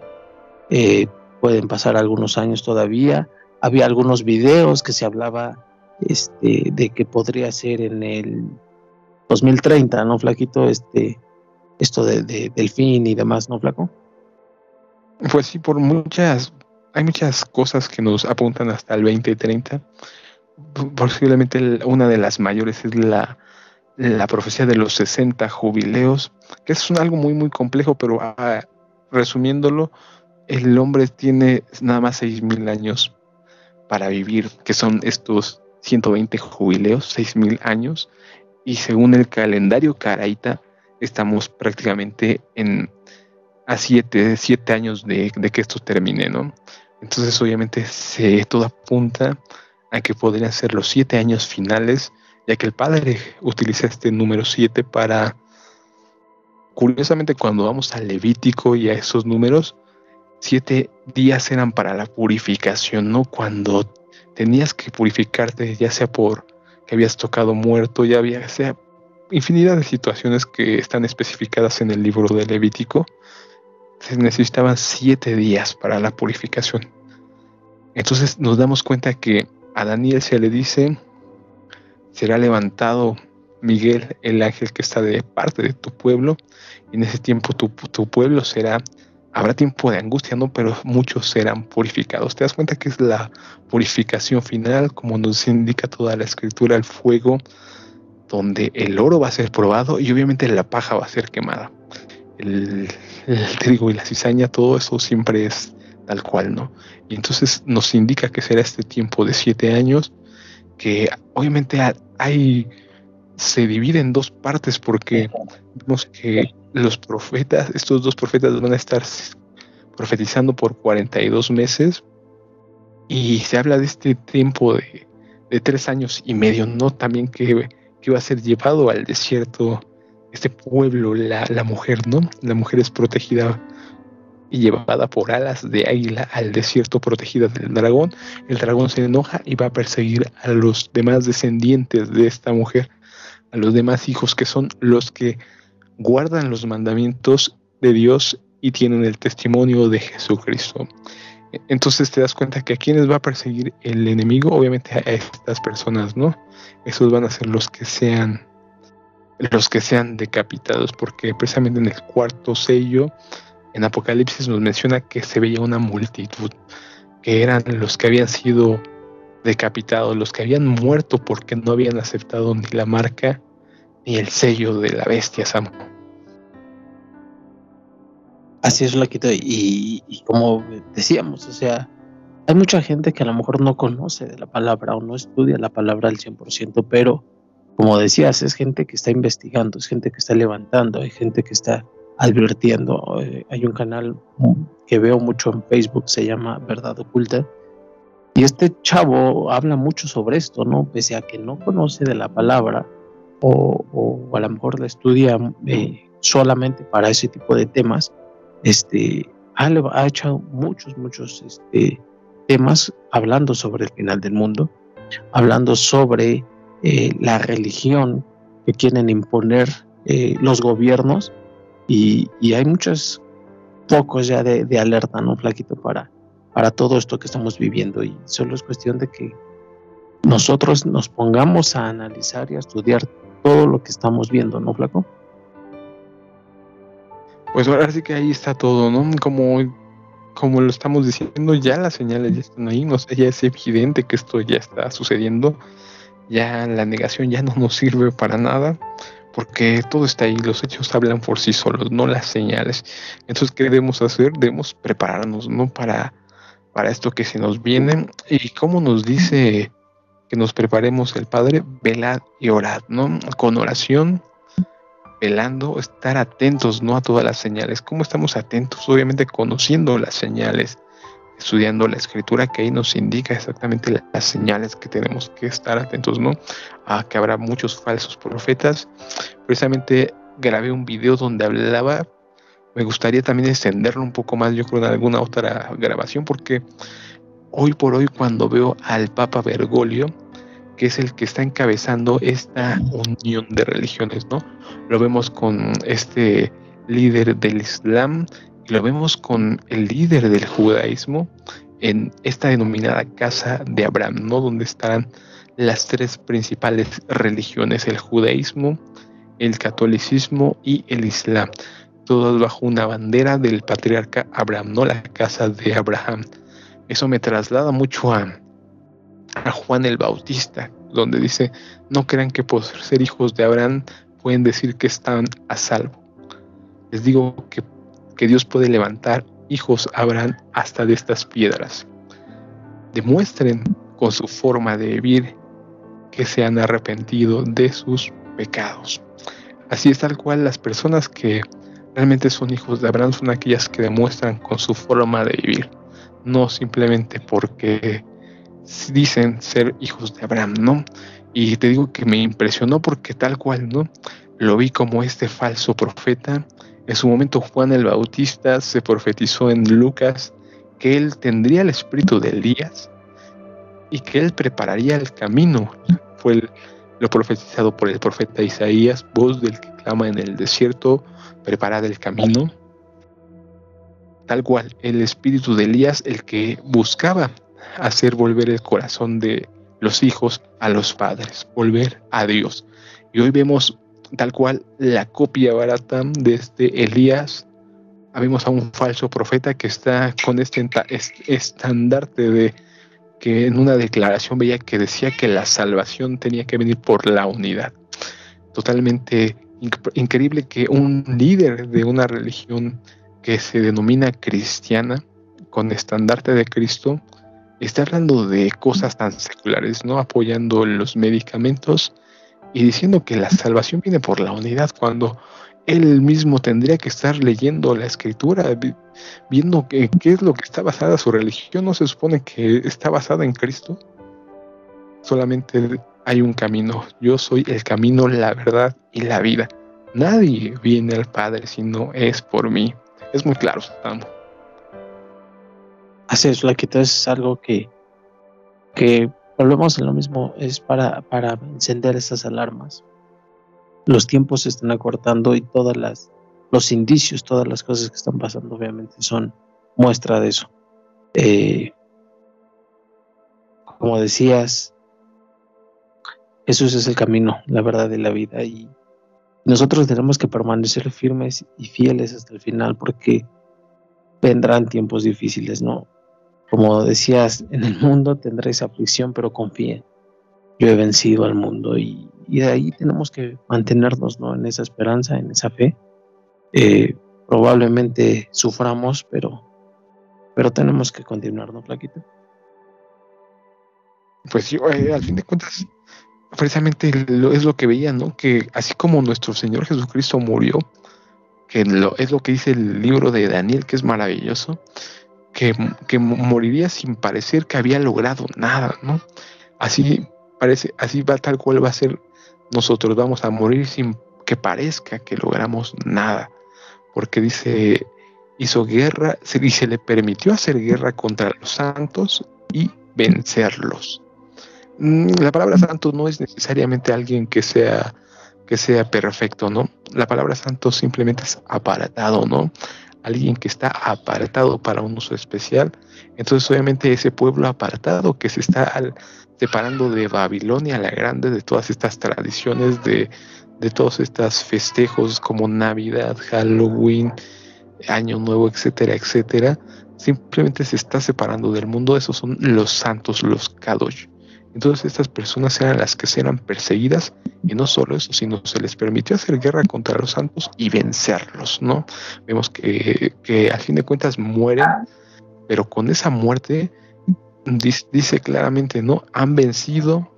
Eh, pueden pasar algunos años todavía. Había algunos videos que se hablaba este, de que podría ser en el 2030, ¿no, Flaquito? Este, esto de, del fin y demás, ¿no, Flaco?
Pues sí, por muchas, hay muchas cosas que nos apuntan hasta el 2030. Posiblemente una de las mayores es la, la profecía de los 60 jubileos, que es algo muy, muy complejo, pero ah, resumiéndolo, el hombre tiene nada más mil años para vivir, que son estos 120 jubileos, mil años, y según el calendario caraita, estamos prácticamente en a 7 siete, años de, que esto termine, ¿no? Entonces, obviamente, se, todo apunta a que podrían ser los siete años finales, ya que el Padre utiliza este número 7 para, curiosamente, cuando vamos al Levítico y a esos números, siete días eran para la purificación, ¿no? Cuando tenías que purificarte, ya sea por que habías tocado muerto, ya había, sea, infinidad de situaciones que están especificadas en el libro de Levítico, se necesitaban siete días para la purificación. Entonces nos damos cuenta que a Daniel se le dice, será levantado Miguel, el ángel que está de parte de tu pueblo, y en ese tiempo tu, tu pueblo será habrá tiempo de angustia, ¿no? Pero muchos serán purificados. Te das cuenta que es la purificación final, como nos indica toda la escritura, el fuego, donde el oro va a ser probado y obviamente la paja va a ser quemada. El, trigo y la cizaña, todo eso siempre es tal cual, ¿no? Y entonces nos indica que será este tiempo de siete años, que obviamente hay, se divide en dos partes porque vemos que los profetas, estos dos profetas van a estar profetizando por 42 meses y se habla de este tiempo de, tres años y medio, ¿no? También que, que va a ser llevado al desierto este pueblo, la, la mujer, ¿no? La mujer es protegida y llevada por alas de águila al desierto protegida del dragón. El dragón se enoja y va a perseguir a los demás descendientes de esta mujer, a los demás hijos que son los que guardan los mandamientos de Dios y tienen el testimonio de Jesucristo. Entonces te das cuenta que a quienes va a perseguir el enemigo, obviamente a estas personas, ¿no? Esos van a ser los que sean los que sean decapitados, porque precisamente en el cuarto sello, en Apocalipsis nos menciona que se veía una multitud, que eran los que habían sido decapitados, los que habían muerto porque no habían aceptado ni la marca ni el sello de la bestia, Sam.
Así es, Laquito. Y, y como decíamos, o sea, hay mucha gente que a lo mejor no conoce de la palabra o no estudia la palabra al 100%, pero como decías, es gente que está investigando, es gente que está levantando, hay gente que está advirtiendo. Eh, hay un canal que veo mucho en Facebook, se llama Verdad Oculta. Y este chavo habla mucho sobre esto, ¿no? Pese a que no conoce de la palabra, o, a lo mejor la estudia eh, solamente para ese tipo de temas, este, ha, ha hecho muchos, muchos este, temas hablando sobre el final del mundo, hablando sobre eh, la religión que quieren imponer eh, los gobiernos y, hay muchos pocos ya de, de, alerta, ¿no, Flaquito? Para, para todo esto que estamos viviendo y solo es cuestión de que nosotros nos pongamos a analizar y a estudiar todo lo que estamos viendo, ¿no, Flaco?
Pues ahora sí que ahí está todo, ¿no? Como, como lo estamos diciendo, ya las señales ya están ahí, no sé, ya es evidente que esto ya está sucediendo, ya la negación ya no nos sirve para nada, porque todo está ahí, los hechos hablan por sí solos, no las señales. Entonces, ¿qué debemos hacer? Debemos prepararnos, ¿no? Para, para esto que se nos viene. Y como nos dice que nos preparemos el Padre, velad y orad, ¿no? Con oración, velando, estar atentos, ¿no? A todas las señales. ¿Cómo estamos atentos? Obviamente conociendo las señales, estudiando la escritura que ahí nos indica exactamente las señales que tenemos que estar atentos, ¿no? A que habrá muchos falsos profetas. Precisamente grabé un video donde hablaba, me gustaría también extenderlo un poco más, yo creo, en alguna otra grabación, porque hoy por hoy cuando veo al Papa Bergoglio, que es el que está encabezando esta unión de religiones, ¿no? Lo vemos con este líder del Islam y lo vemos con el líder del judaísmo en esta denominada casa de Abraham, ¿no? Donde estarán las tres principales religiones, el judaísmo, el catolicismo y el islam, todos bajo una bandera del patriarca Abraham, no la casa de Abraham. Eso me traslada mucho a, a Juan el Bautista, donde dice, no crean que por ser hijos de Abraham pueden decir que están a salvo. Les digo que, que Dios puede levantar hijos a Abraham hasta de estas piedras. Demuestren con su forma de vivir que se han arrepentido de sus pecados. Así es tal cual las personas que realmente son hijos de Abraham son aquellas que demuestran con su forma de vivir, no simplemente porque dicen ser hijos de Abraham, ¿no? Y te digo que me impresionó porque tal cual, ¿no? Lo vi como este falso profeta. En su momento Juan el Bautista se profetizó en Lucas que él tendría el espíritu de Elías y que él prepararía el camino. Fue lo profetizado por el profeta Isaías, voz del que clama en el desierto, preparad el camino. Tal cual, el espíritu de Elías, el que buscaba hacer volver el corazón de los hijos a los padres, volver a Dios. Y hoy vemos tal cual la copia barata de este Elías. Vemos a un falso profeta que está con este estandarte de que en una declaración veía que decía que la salvación tenía que venir por la unidad. Totalmente increíble que un líder de una religión que se denomina cristiana, con estandarte de Cristo, está hablando de cosas tan seculares, ¿no? Apoyando los medicamentos y diciendo que la salvación viene por la unidad, cuando él mismo tendría que estar leyendo la escritura, viendo qué es lo que está basada su religión. No se supone que está basada en Cristo. Solamente hay un camino. Yo soy el camino, la verdad y la vida. Nadie viene al Padre si no es por mí. Es muy claro, estamos.
Así es, la que es algo que, que volvemos a lo mismo, es para, para encender esas alarmas. Los tiempos se están acortando y todas las los indicios, todas las cosas que están pasando, obviamente, son muestra de eso. Eh, como decías, Jesús es el camino, la verdad y la vida. Y nosotros tenemos que permanecer firmes y fieles hasta el final porque vendrán tiempos difíciles, ¿no? Como decías, en el mundo tendréis aflicción, pero confíen. Yo he vencido al mundo y, de ahí tenemos que mantenernos ¿no? en esa esperanza, en esa fe. Eh, probablemente suframos, pero, pero tenemos que continuar, ¿no, Plaquito?
Pues eh, al fin de cuentas, precisamente es lo que veía, ¿no? Que así como nuestro Señor Jesucristo murió, que lo, es lo que dice el libro de Daniel, que es maravilloso, que, moriría sin parecer que había logrado nada, ¿no? Así parece, así va tal cual va a ser nosotros, vamos a morir sin que parezca que logramos nada, porque dice, hizo guerra y se le permitió hacer guerra contra los santos y vencerlos. Mm, la palabra santo no es necesariamente alguien que sea que sea perfecto, ¿no? La palabra santo simplemente es apartado, ¿no? alguien que está apartado para un uso especial. Entonces obviamente ese pueblo apartado que se está separando de Babilonia la grande, de todas estas tradiciones, de, de todos estos festejos como Navidad, Halloween, Año Nuevo, etcétera, etcétera, simplemente se está separando del mundo. Esos son los santos, los Kadosh. Entonces estas personas eran las que eran perseguidas y no solo eso, sino se les permitió hacer guerra contra los santos y vencerlos, ¿no? Vemos que, que al fin de cuentas mueren, pero con esa muerte dice, claramente, ¿no? Han vencido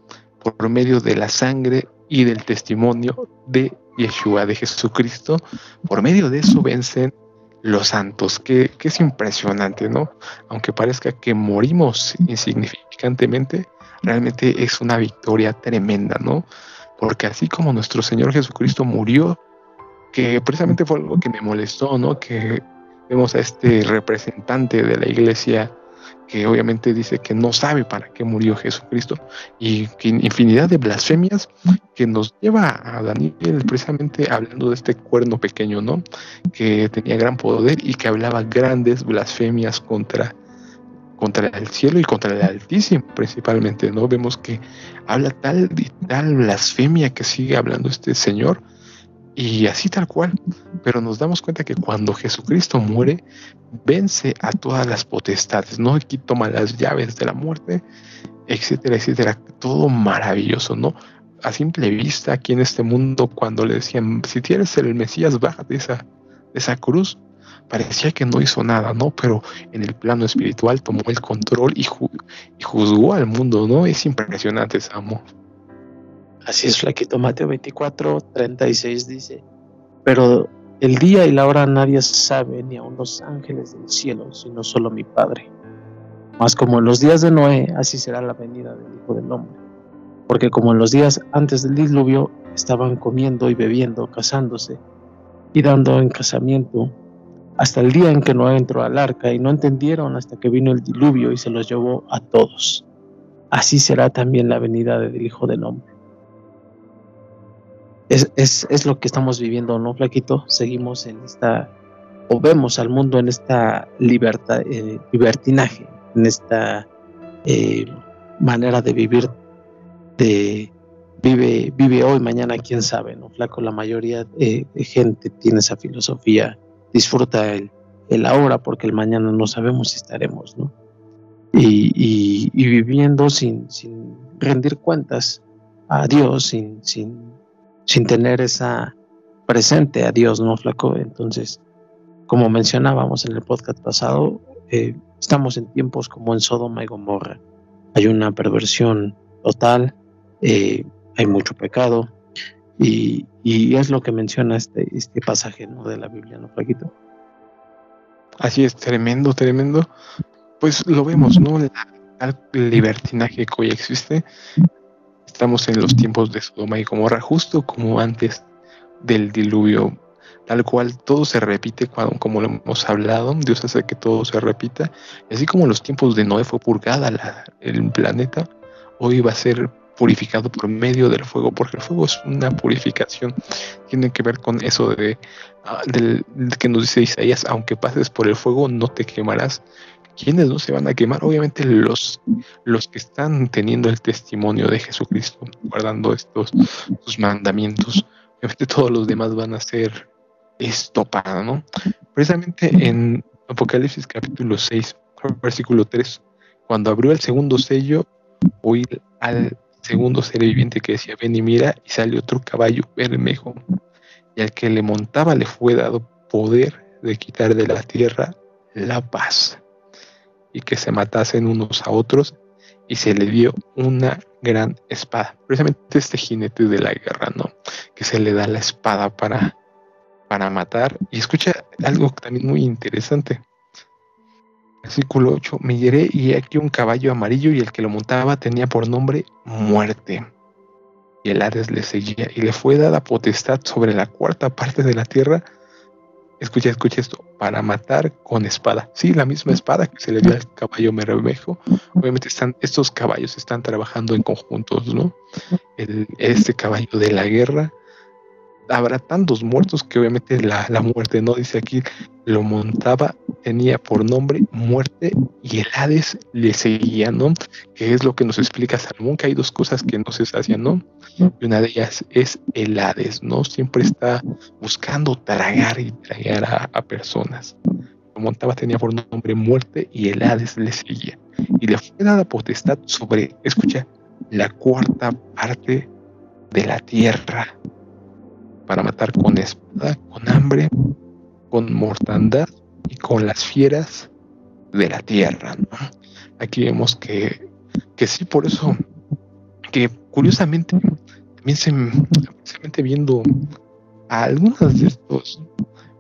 por medio de la sangre y del testimonio de Yeshua, de Jesucristo. Por medio de eso vencen los santos, que, que es impresionante, ¿no? Aunque parezca que morimos insignificantemente, realmente es una victoria tremenda, ¿no? Porque así como nuestro Señor Jesucristo murió, que precisamente fue algo que me molestó, ¿no? Que vemos a este representante de la iglesia que obviamente dice que no sabe para qué murió Jesucristo y que infinidad de blasfemias que nos lleva a Daniel precisamente hablando de este cuerno pequeño, ¿no? Que tenía gran poder y que hablaba grandes blasfemias contra contra el cielo y contra el Altísimo principalmente, ¿no? Vemos que habla tal tal blasfemia que sigue hablando este Señor y así tal cual, pero nos damos cuenta que cuando Jesucristo muere, vence a todas las potestades, ¿no? Aquí toma las llaves de la muerte, etcétera, etcétera, todo maravilloso, ¿no? A simple vista aquí en este mundo, cuando le decían, si tienes el Mesías, baja de esa, esa cruz, parecía que no hizo nada, ¿no? Pero en el plano espiritual tomó el control y, juzgó al mundo, ¿no? Es impresionante ese amor.
Así es, Flaquito. Mateo 24, 36 dice, pero el día y la hora nadie sabe, ni aun los ángeles del cielo, sino solo mi Padre. Mas como en los días de Noé, así será la venida del Hijo del Hombre. Porque como en los días antes del diluvio, estaban comiendo y bebiendo, casándose y dando en casamiento hasta el día en que no entró al arca y no entendieron hasta que vino el diluvio y se los llevó a todos. Así será también la venida del Hijo del Hombre. Es, es, lo que estamos viviendo, ¿no, Flaquito? Seguimos en esta, o vemos al mundo en esta libertad, eh, libertinaje, en esta eh, manera de vivir, de vive, vive hoy, mañana, quién sabe, ¿no, Flaco? La mayoría de gente tiene esa filosofía disfruta el, el ahora porque el mañana no sabemos si estaremos, ¿no? Y, viviendo sin, sin, rendir cuentas a Dios, sin, sin, sin tener esa presente a Dios, ¿no, flaco? Entonces, como mencionábamos en el podcast pasado, eh, estamos en tiempos como en Sodoma y Gomorra. Hay una perversión total, eh, hay mucho pecado, y, es lo que menciona este, este pasaje ¿no? de la Biblia, ¿no, Flaquito?
Así es, tremendo, tremendo. Pues lo vemos, ¿no? El libertinaje que hoy existe. Estamos en los tiempos de Sodoma y Gomorra, justo como antes del diluvio. Tal cual todo se repite cuando, como lo hemos hablado, Dios hace que todo se repita. Y así como en los tiempos de Noé fue purgada el planeta, hoy va a ser purificado por medio del fuego, porque el fuego es una purificación, tiene que ver con eso de, ah, que nos dice Isaías, aunque pases por el fuego no te quemarás. ¿Quiénes no se van a quemar? Obviamente los, los que están teniendo el testimonio de Jesucristo, guardando estos sus mandamientos. Obviamente todos los demás van a ser estopados, ¿no? Precisamente en Apocalipsis capítulo 6, versículo 3, cuando abrió el segundo sello, oí al segundo ser viviente que decía, ven y mira, y salió otro caballo bermejo, y al que le montaba le fue dado poder de quitar de la tierra la paz, y que se matasen unos a otros, y se le dio una gran espada. Precisamente este jinete de la guerra, ¿no? Que se le da la espada para, para matar. Y escucha algo también muy interesante. Versículo 8. Me iré y aquí un caballo amarillo y el que lo montaba tenía por nombre muerte. Y el Hades le seguía y le fue dada potestad sobre la cuarta parte de la tierra. Escucha, escucha esto, para matar con espada. Sí, la misma espada que se le dio al caballo mermejo. Obviamente están, estos caballos están trabajando en conjuntos, ¿no? este caballo de la guerra habrá tantos muertos que obviamente la, la, muerte, ¿no? Dice aquí, lo montaba, tenía por nombre muerte y el Hades le seguía, ¿no? Que es lo que nos explica Salomón, que hay dos cosas que no se sacian, ¿no? Y una de ellas es el Hades, ¿no? Siempre está buscando tragar y tragar a, personas. Lo montaba, tenía por nombre muerte y el Hades le seguía. Y le fue dada potestad sobre, escucha, la cuarta parte de la tierra para matar con espada, con hambre, con mortandad y con las fieras de la tierra. Aquí vemos que, que sí, por eso, que curiosamente, también se, viendo a algunos de estos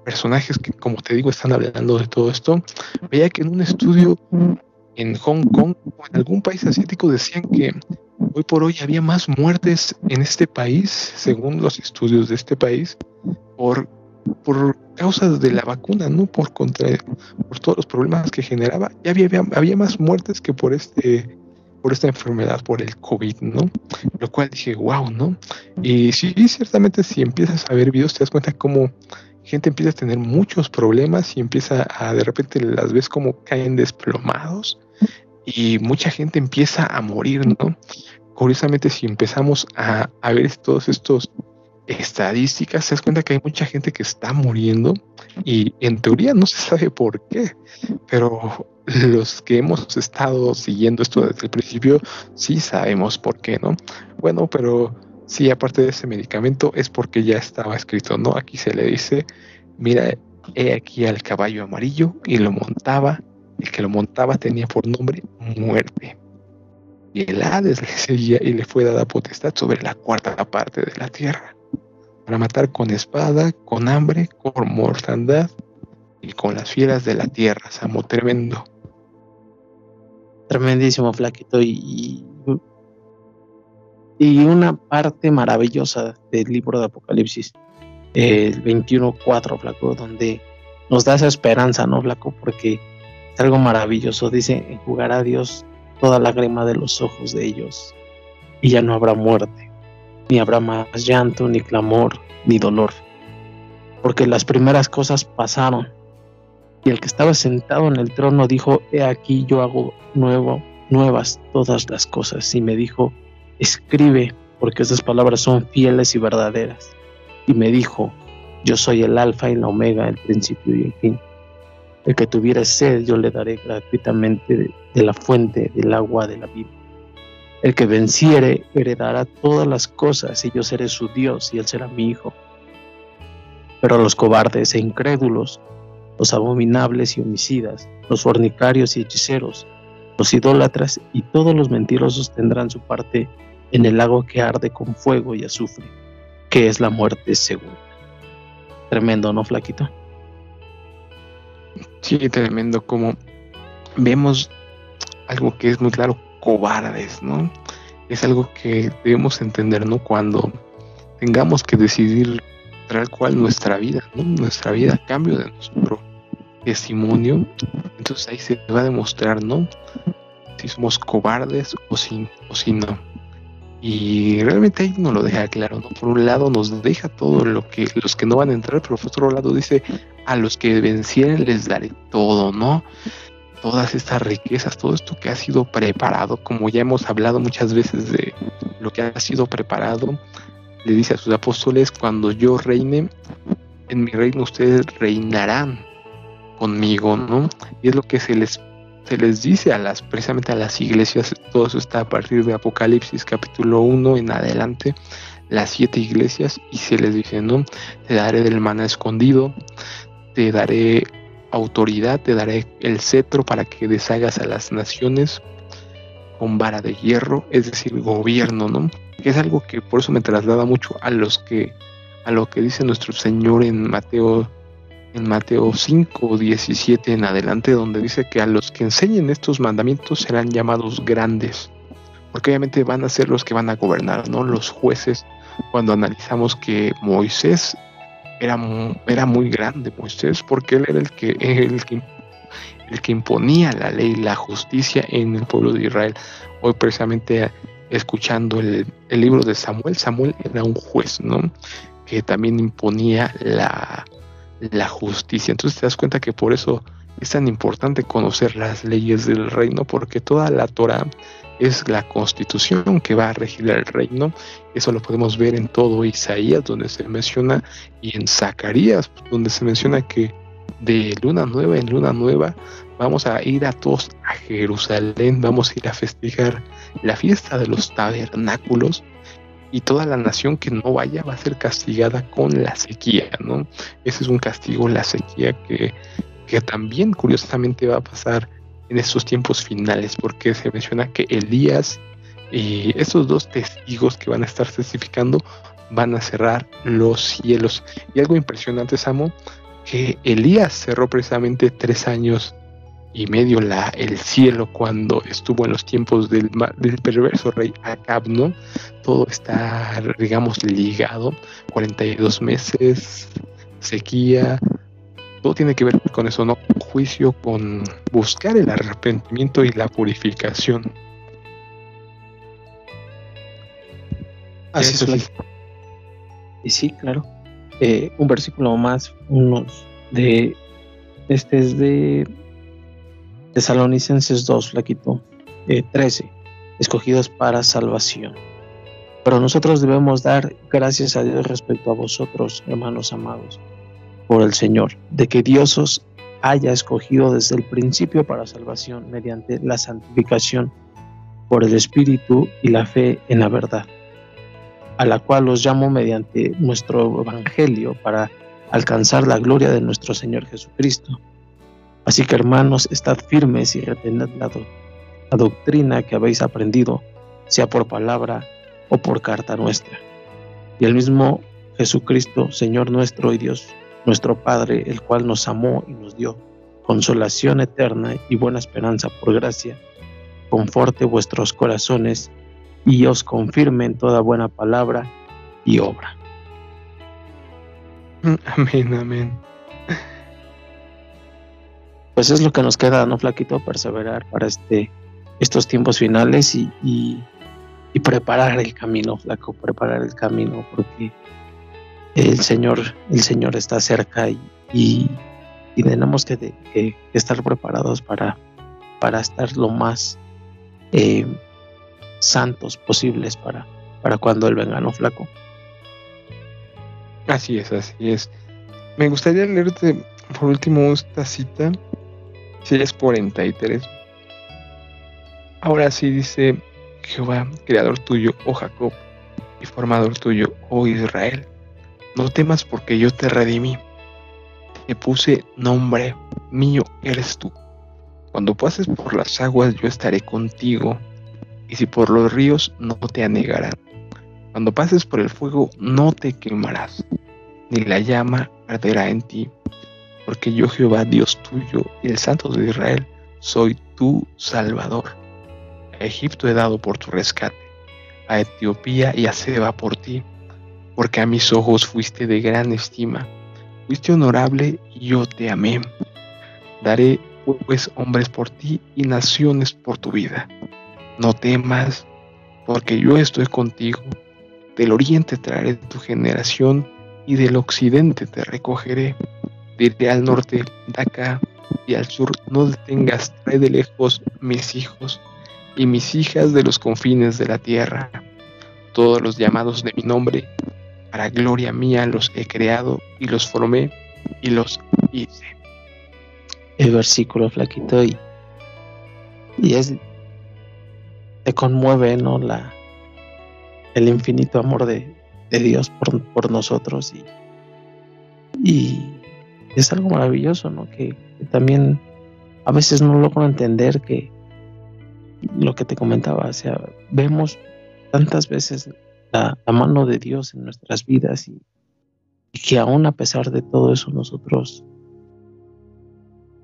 personajes que, como te digo, están hablando de todo esto, veía que en un estudio en Hong Kong o en algún país asiático decían que hoy por hoy había más muertes en este país, según los estudios de este país, por, por causas de la vacuna, no por contra, por todos los problemas que generaba. Ya había, había más muertes que por este por esta enfermedad, por el COVID, ¿no? Lo cual dije, wow, ¿no? Y sí, ciertamente si empiezas a ver videos te das cuenta cómo gente empieza a tener muchos problemas y empieza a de repente las ves como caen desplomados y mucha gente empieza a morir, ¿no? Curiosamente, si empezamos a, ver todos estos estadísticas, te das cuenta que hay mucha gente que está muriendo y en teoría no se sabe por qué, pero los que hemos estado siguiendo esto desde el principio sí sabemos por qué, ¿no? Bueno, pero sí, aparte de ese medicamento es porque ya estaba escrito, ¿no? Aquí se le dice, mira, he aquí al caballo amarillo y lo montaba el que lo montaba tenía por nombre muerte. Y el Hades le *laughs* seguía y le fue dada potestad sobre la cuarta parte de la tierra, para matar con espada, con hambre, con mortandad y con las fieras de la tierra. Samo tremendo.
Tremendísimo, flaquito. Y, y una parte maravillosa del libro de Apocalipsis, el 21.4, flaco, donde nos da esa esperanza, ¿no, flaco? Porque algo maravilloso. Dice, enjugará Dios toda lágrima de los ojos de ellos, y ya no habrá muerte, ni habrá más llanto, ni clamor, ni dolor, porque las primeras cosas pasaron. Y el que estaba sentado en el trono dijo, he aquí yo hago nuevo, nuevas todas las cosas. Y me dijo, escribe, porque esas palabras son fieles y verdaderas. Y me dijo, yo soy el alfa y la omega, el principio y el fin. El que tuviera sed, yo le daré gratuitamente de, la fuente del agua de la vida. El que venciere heredará todas las cosas y yo seré su Dios y él será mi hijo. Pero los cobardes e incrédulos, los abominables y homicidas, los fornicarios y hechiceros, los idólatras y todos los mentirosos tendrán su parte en el lago que arde con fuego y azufre, que es la muerte segura. Tremendo, ¿no, flaquito?
Sí, tremendo, como vemos algo que es muy claro, cobardes, ¿no? Es algo que debemos entender, ¿no? Cuando tengamos que decidir tal cual nuestra vida, ¿no? Nuestra vida a cambio de nuestro testimonio, entonces ahí se va a demostrar, ¿no? Si somos cobardes o si, o si no. Y realmente ahí nos lo deja claro, ¿no? Por un lado nos deja todo lo que los que no van a entrar, pero por otro lado dice, a los que vencieren les daré todo, ¿no? Todas estas riquezas, todo esto que ha sido preparado, como ya hemos hablado muchas veces de lo que ha sido preparado, le dice a sus apóstoles, cuando yo reine, en mi reino ustedes reinarán conmigo, ¿no? Y es lo que se les se les dice a las, precisamente a las iglesias, todo eso está a partir de Apocalipsis capítulo 1 en adelante, las siete iglesias, y se les dice, ¿no? Te daré del maná escondido, te daré autoridad, te daré el cetro para que deshagas a las naciones con vara de hierro, es decir, gobierno, ¿no? Que es algo que por eso me traslada mucho a los que, a lo que dice nuestro Señor en Mateo en Mateo 5, 17 en adelante, donde dice que a los que enseñen estos mandamientos serán llamados grandes, porque obviamente van a ser los que van a gobernar, ¿no? Los jueces, cuando analizamos que Moisés era, era muy grande, Moisés, porque él era el que, el que, el que imponía la ley, la justicia en el pueblo de Israel. Hoy precisamente escuchando el, el libro de Samuel, Samuel era un juez, ¿no? Que también imponía la, la justicia. Entonces te das cuenta que por eso es tan importante conocer las leyes del reino, porque toda la Torah es la constitución que va a regir el reino. Eso lo podemos ver en todo Isaías, donde se menciona, y en Zacarías, donde se menciona que de luna nueva en luna nueva vamos a ir a todos a Jerusalén, vamos a ir a festejar la fiesta de los tabernáculos y toda la nación que no vaya va a ser castigada con la sequía, ¿no? Ese es un castigo, la sequía que, que también curiosamente va a pasar en estos tiempos finales, porque se menciona que Elías Y esos dos testigos que van a estar testificando van a cerrar los cielos. Y algo impresionante, Samo, que Elías cerró precisamente tres años y medio la, el cielo cuando estuvo en los tiempos del, del perverso rey Acab, ¿no? Todo está, digamos, ligado. 42 meses, sequía, todo tiene que ver con eso, ¿no? Juicio, con buscar el arrepentimiento y la purificación.
Así es. Y sí, claro. Eh, un versículo más, unos de este es de Tesalonicenses 2, flaquito, eh, 13, escogidos para salvación. Pero nosotros debemos dar gracias a Dios respecto a vosotros, hermanos amados, por el Señor, de que Dios os haya escogido desde el principio para salvación mediante la santificación por el Espíritu y la fe en la verdad, a la cual os llamo mediante nuestro Evangelio para alcanzar la gloria de nuestro Señor Jesucristo. Así que hermanos, estad firmes y retened la, la doctrina que habéis aprendido, sea por palabra o por carta nuestra. Y el mismo Jesucristo, Señor nuestro y Dios nuestro Padre, el cual nos amó y nos dio consolación eterna y buena esperanza por gracia, conforte vuestros corazones y os confirme en toda buena palabra y obra. *laughs*
Amén, amén.
Pues es lo que nos queda, ¿no, Flaquito? Perseverar para este, estos tiempos finales y, y, preparar el camino, Flaco, preparar el camino, porque el Señor, el Señor está cerca y, y, tenemos que, que, estar preparados para, para estar lo más eh, santos posibles para, para cuando Él venga, ¿no, flaco?
Así es, así es. Me gustaría leerte por último esta cita, si es 43. Ahora sí dice Jehová, creador tuyo, oh Jacob, y formador tuyo, oh Israel no temas porque yo te redimí. Te puse nombre, mío eres tú. Cuando pases por las aguas yo estaré contigo, y si por los ríos no te anegarán. Cuando pases por el fuego no te quemarás, ni la llama arderá en ti, porque yo Jehová Dios tuyo, el Santo de Israel, soy tu Salvador. A Egipto he dado por tu rescate, a Etiopía y a Seba por ti porque a mis ojos fuiste de gran estima, fuiste honorable y yo te amé. Daré pues hombres por ti y naciones por tu vida. No temas, porque yo estoy contigo. Del oriente traeré tu generación y del occidente te recogeré. Diré al norte, de acá, y al sur, no detengas, trae de lejos mis hijos y mis hijas de los confines de la tierra. Todos los llamados de mi nombre para gloria mía los he creado y los formé y los hice.
El versículo flaquito y, y es te conmueve no la el infinito amor de, Dios por, nosotros y, y, es algo maravilloso no que, también a veces no logro entender que lo que te comentaba o sea vemos tantas veces la, mano de Dios en nuestras vidas y, que aún a pesar de todo eso nosotros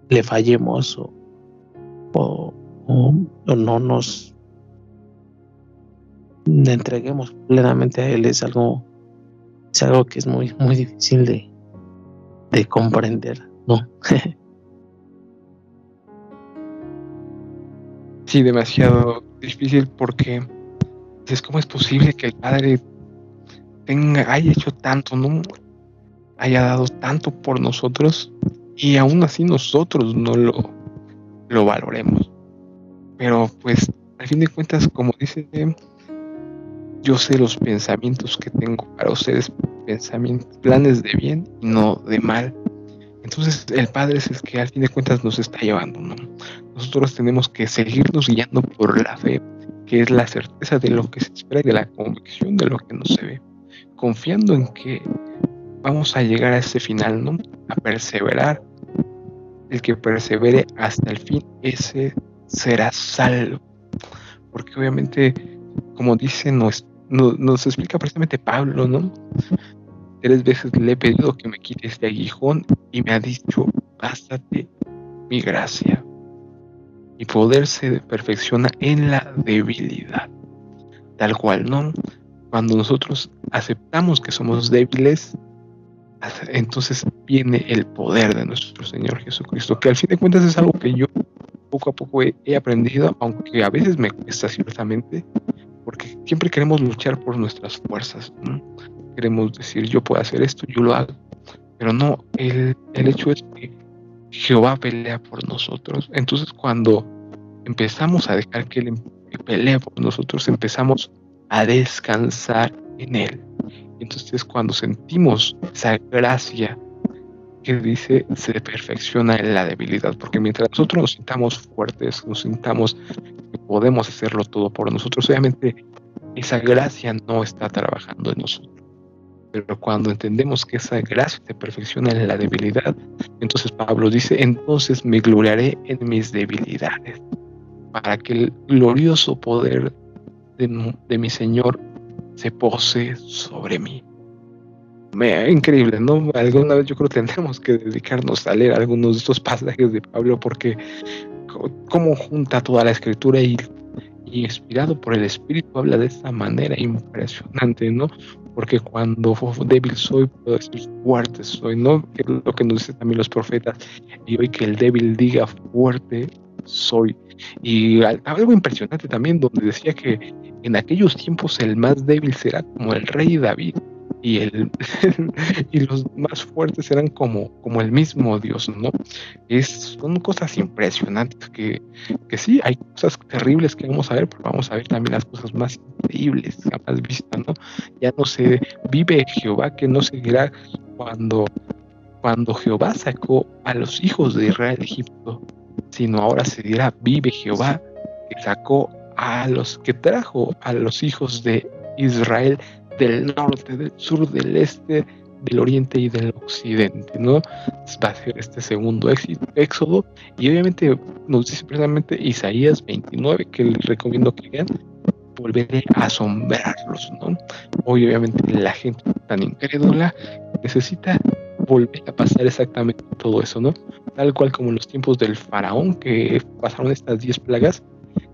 le fallemos o, o, no nos entreguemos plenamente a Él es algo, es algo que es muy, muy difícil de, de comprender, ¿no? *laughs*
sí, demasiado difícil porque es cómo es posible que el Padre tenga, haya hecho tanto, ¿no? haya dado tanto por nosotros y aún así nosotros no lo, lo valoremos. Pero pues al fin de cuentas, como dice, yo sé los pensamientos que tengo para ustedes, pensamientos, planes de bien y no de mal. Entonces el Padre es el que al fin de cuentas nos está llevando, ¿no? Nosotros tenemos que seguirnos guiando por la fe, que es la certeza de lo que se espera y de la convicción de lo que no se ve, confiando en que vamos a llegar a ese final, ¿no? A perseverar. El que persevere hasta el fin, ese será salvo. Porque obviamente como dice, nos, nos, nos explica precisamente Pablo, ¿no? Tres veces le he pedido que me quite este aguijón y me ha dicho, bástate mi gracia. Mi poder se perfecciona en la debilidad. Tal cual, ¿no? Cuando nosotros aceptamos que somos débiles, entonces viene el poder de nuestro Señor Jesucristo, que al fin de cuentas es algo que yo poco a poco he, aprendido, aunque a veces me cuesta ciertamente, porque siempre queremos luchar por nuestras fuerzas, queremos decir yo puedo hacer esto, yo lo hago, pero no, el, el hecho es que Jehová pelea por nosotros, entonces cuando empezamos a dejar que Él pelee por nosotros, empezamos a descansar en Él. Entonces cuando sentimos esa gracia que dice se perfecciona en la debilidad, porque mientras nosotros nos sintamos fuertes, nos sintamos que podemos hacerlo todo por nosotros, obviamente esa gracia no está trabajando en nosotros. Pero cuando entendemos que esa gracia se perfecciona en la debilidad, entonces Pablo dice, entonces me gloriaré en mis debilidades, para que el glorioso poder de, de mi Señor se pose sobre mí. Increíble, ¿no? Alguna vez yo creo que tendremos que dedicarnos a leer algunos de estos pasajes de Pablo porque cómo junta toda la escritura y, inspirado por el Espíritu habla de esta manera impresionante, ¿no? Porque cuando débil soy, puedo decir fuerte soy, ¿no? Es lo que nos dicen también los profetas. Y hoy que el débil diga fuerte soy. Y algo impresionante también, donde decía que en aquellos tiempos el más débil será como el rey David y, el, *laughs* y los más fuertes eran como, como el mismo Dios, ¿no? Es, son cosas impresionantes que, que sí, hay cosas terribles que vamos a ver, pero vamos a ver también las cosas más increíbles jamás vistas, ¿no? Ya no se vive Jehová que no seguirá cuando, cuando Jehová sacó a los hijos de Israel de Egipto, sino ahora se dirá, vive Jehová que sacó a los que trajo a los hijos de Israel del norte, del sur, del este, del oriente y del occidente, ¿no? Va a ser este segundo éxodo y obviamente nos dice precisamente Isaías 29 que les recomiendo que vean, volveré a asombrarlos, ¿no? Hoy obviamente la gente tan incrédula necesita volver a pasar exactamente todo eso, ¿no? Tal cual como en los tiempos del faraón que pasaron estas 10 plagas,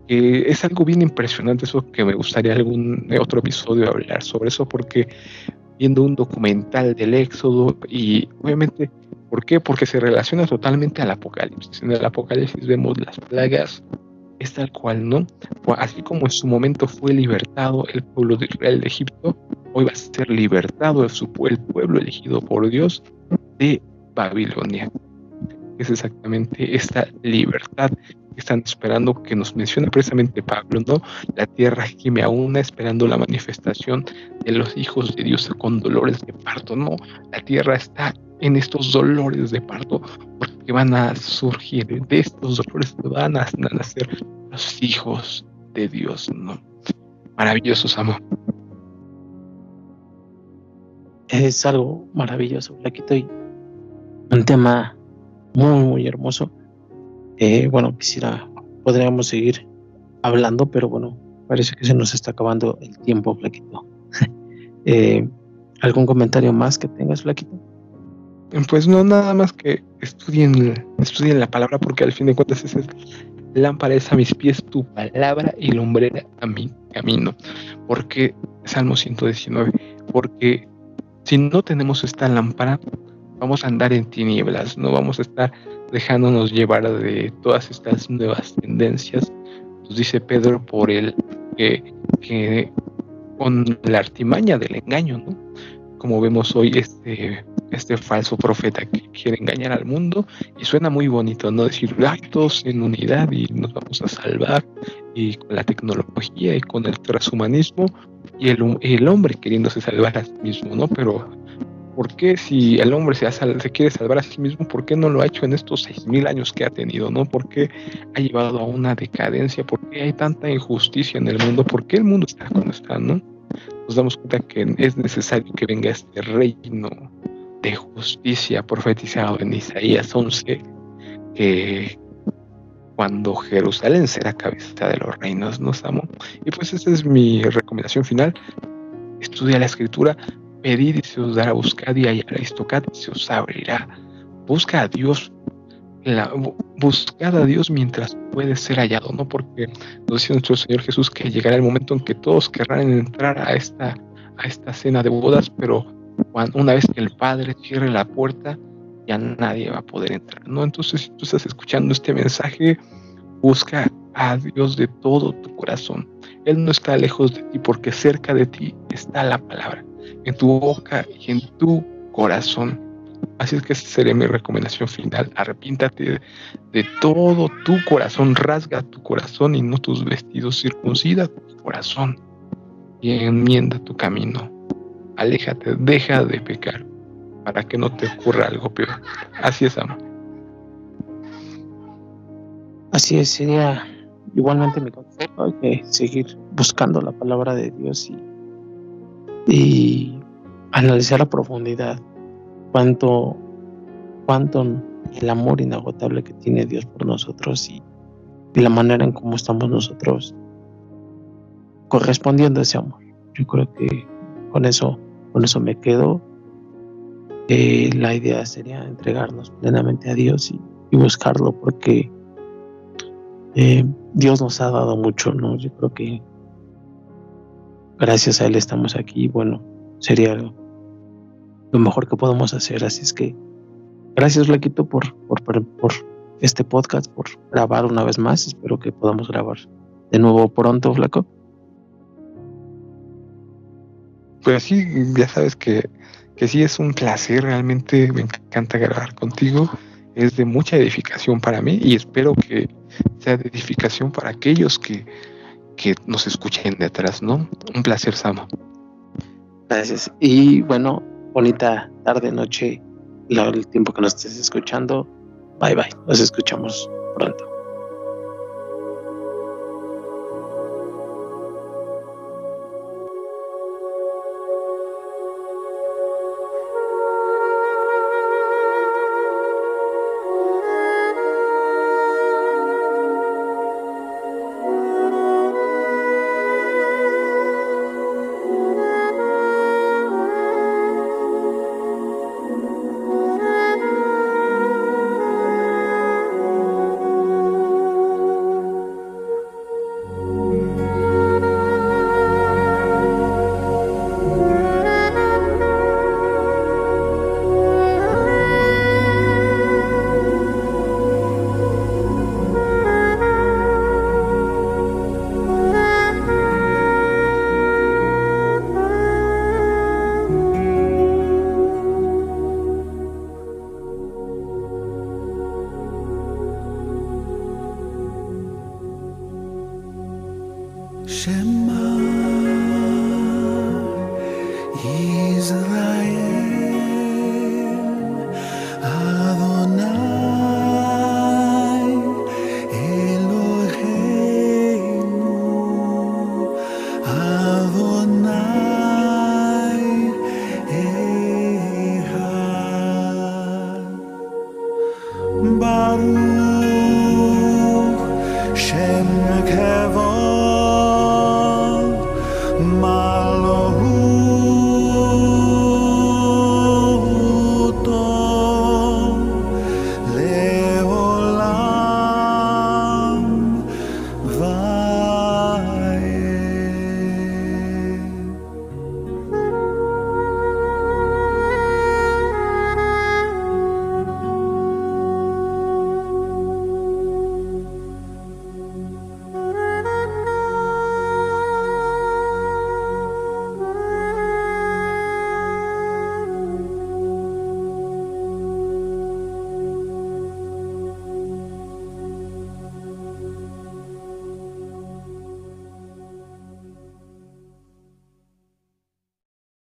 es algo bien impresionante eso que me gustaría algún otro episodio hablar sobre eso porque viendo un documental del éxodo y obviamente ¿por qué? Porque se relaciona totalmente al apocalipsis. En el apocalipsis vemos las plagas es tal cual, ¿no? Así como en su momento fue libertado el pueblo de Israel de Egipto, hoy va a ser libertado el pueblo elegido por Dios de Babilonia. Es exactamente esta libertad están esperando que nos mencione precisamente Pablo, ¿no? La tierra gime aún esperando la manifestación de los hijos de Dios con dolores de parto, ¿no? La tierra está en estos dolores de parto porque van a surgir de estos dolores van a nacer los hijos de Dios, ¿no? Maravillosos, amor.
Es algo maravilloso, aquí estoy un tema muy, muy hermoso eh, bueno, quisiera, podríamos seguir hablando, pero bueno, parece que se nos está acabando el tiempo, Flaquito. *laughs* Eh, ¿Algún comentario más que tengas, Flaquito?
Pues no, nada más que estudien, estudien la palabra, porque al fin de cuentas es lámpara es a mis pies tu palabra y lumbrera a mi camino. Porque, Salmo 119, porque si no tenemos esta lámpara, vamos a andar en tinieblas, no vamos a estar dejándonos llevar de todas estas nuevas tendencias. Nos dice Pedro por el que, con la artimaña del engaño, ¿no? Como vemos hoy este, este falso profeta que quiere engañar al mundo y suena muy bonito, ¿no? Decir, ay, todos en unidad y nos vamos a salvar y con la tecnología y con el transhumanismo y el, el hombre queriéndose salvar a sí mismo, ¿no? Pero ¿por qué si el hombre se, quiere salvar a sí mismo, por qué no lo ha hecho en estos seis mil años que ha tenido? ¿no? ¿Por qué ha llevado a una decadencia? ¿Por qué hay tanta injusticia en el mundo? ¿Por qué el mundo está como está? ¿no? Nos damos cuenta que es necesario que venga este reino de justicia profetizado en Isaías 11, que, cuando Jerusalén será cabeza de los reinos, ¿no, Samo? Y pues esa es mi recomendación final. Estudia la escritura, pedid y se os dará, buscad y hallaréis, tocad y se os abrirá. Busca a Dios, buscad a Dios mientras puede ser hallado, ¿no? Porque nos dice nuestro Señor Jesús que llegará el momento en que todos querrán entrar a esta, a esta cena de bodas, pero cuando, una vez que el Padre cierre la puerta, ya nadie va a poder entrar, ¿no? Entonces, si tú estás escuchando este mensaje, busca a Dios de todo tu corazón. Él no está lejos de ti porque cerca de ti está la palabra, en tu boca y en tu corazón. Así es que esa sería mi recomendación final. Arrepíntate de todo tu corazón, rasga tu corazón y no tus vestidos, circuncida tu corazón y enmienda tu camino. Aléjate, deja de pecar para que no te ocurra algo peor. Así es, Ama.
Así es, sería igualmente mi consejo, hay que seguir buscando la palabra de Dios y, y analizar a profundidad cuánto, cuánto el amor inagotable que tiene Dios por nosotros y, la manera en cómo estamos nosotros correspondiendo a ese amor. Yo creo que con eso, con eso me quedo eh, la idea sería entregarnos plenamente a Dios y, buscarlo porque eh, Dios nos ha dado mucho, ¿no? Yo creo que gracias a Él estamos aquí. Bueno, sería lo mejor que podemos hacer. Así es que gracias, Flaquito, por, por, por este podcast, por grabar una vez más. Espero que podamos grabar de nuevo pronto, Flaco.
Pues sí, ya sabes que que sí es un placer, realmente me encanta grabar contigo, es de mucha edificación para mí y espero que sea de edificación para aquellos que, que nos escuchen de atrás, ¿no? Un placer, Samo.
Gracias. Y bueno, bonita tarde, noche, el tiempo que nos estés escuchando. Bye bye, nos escuchamos pronto.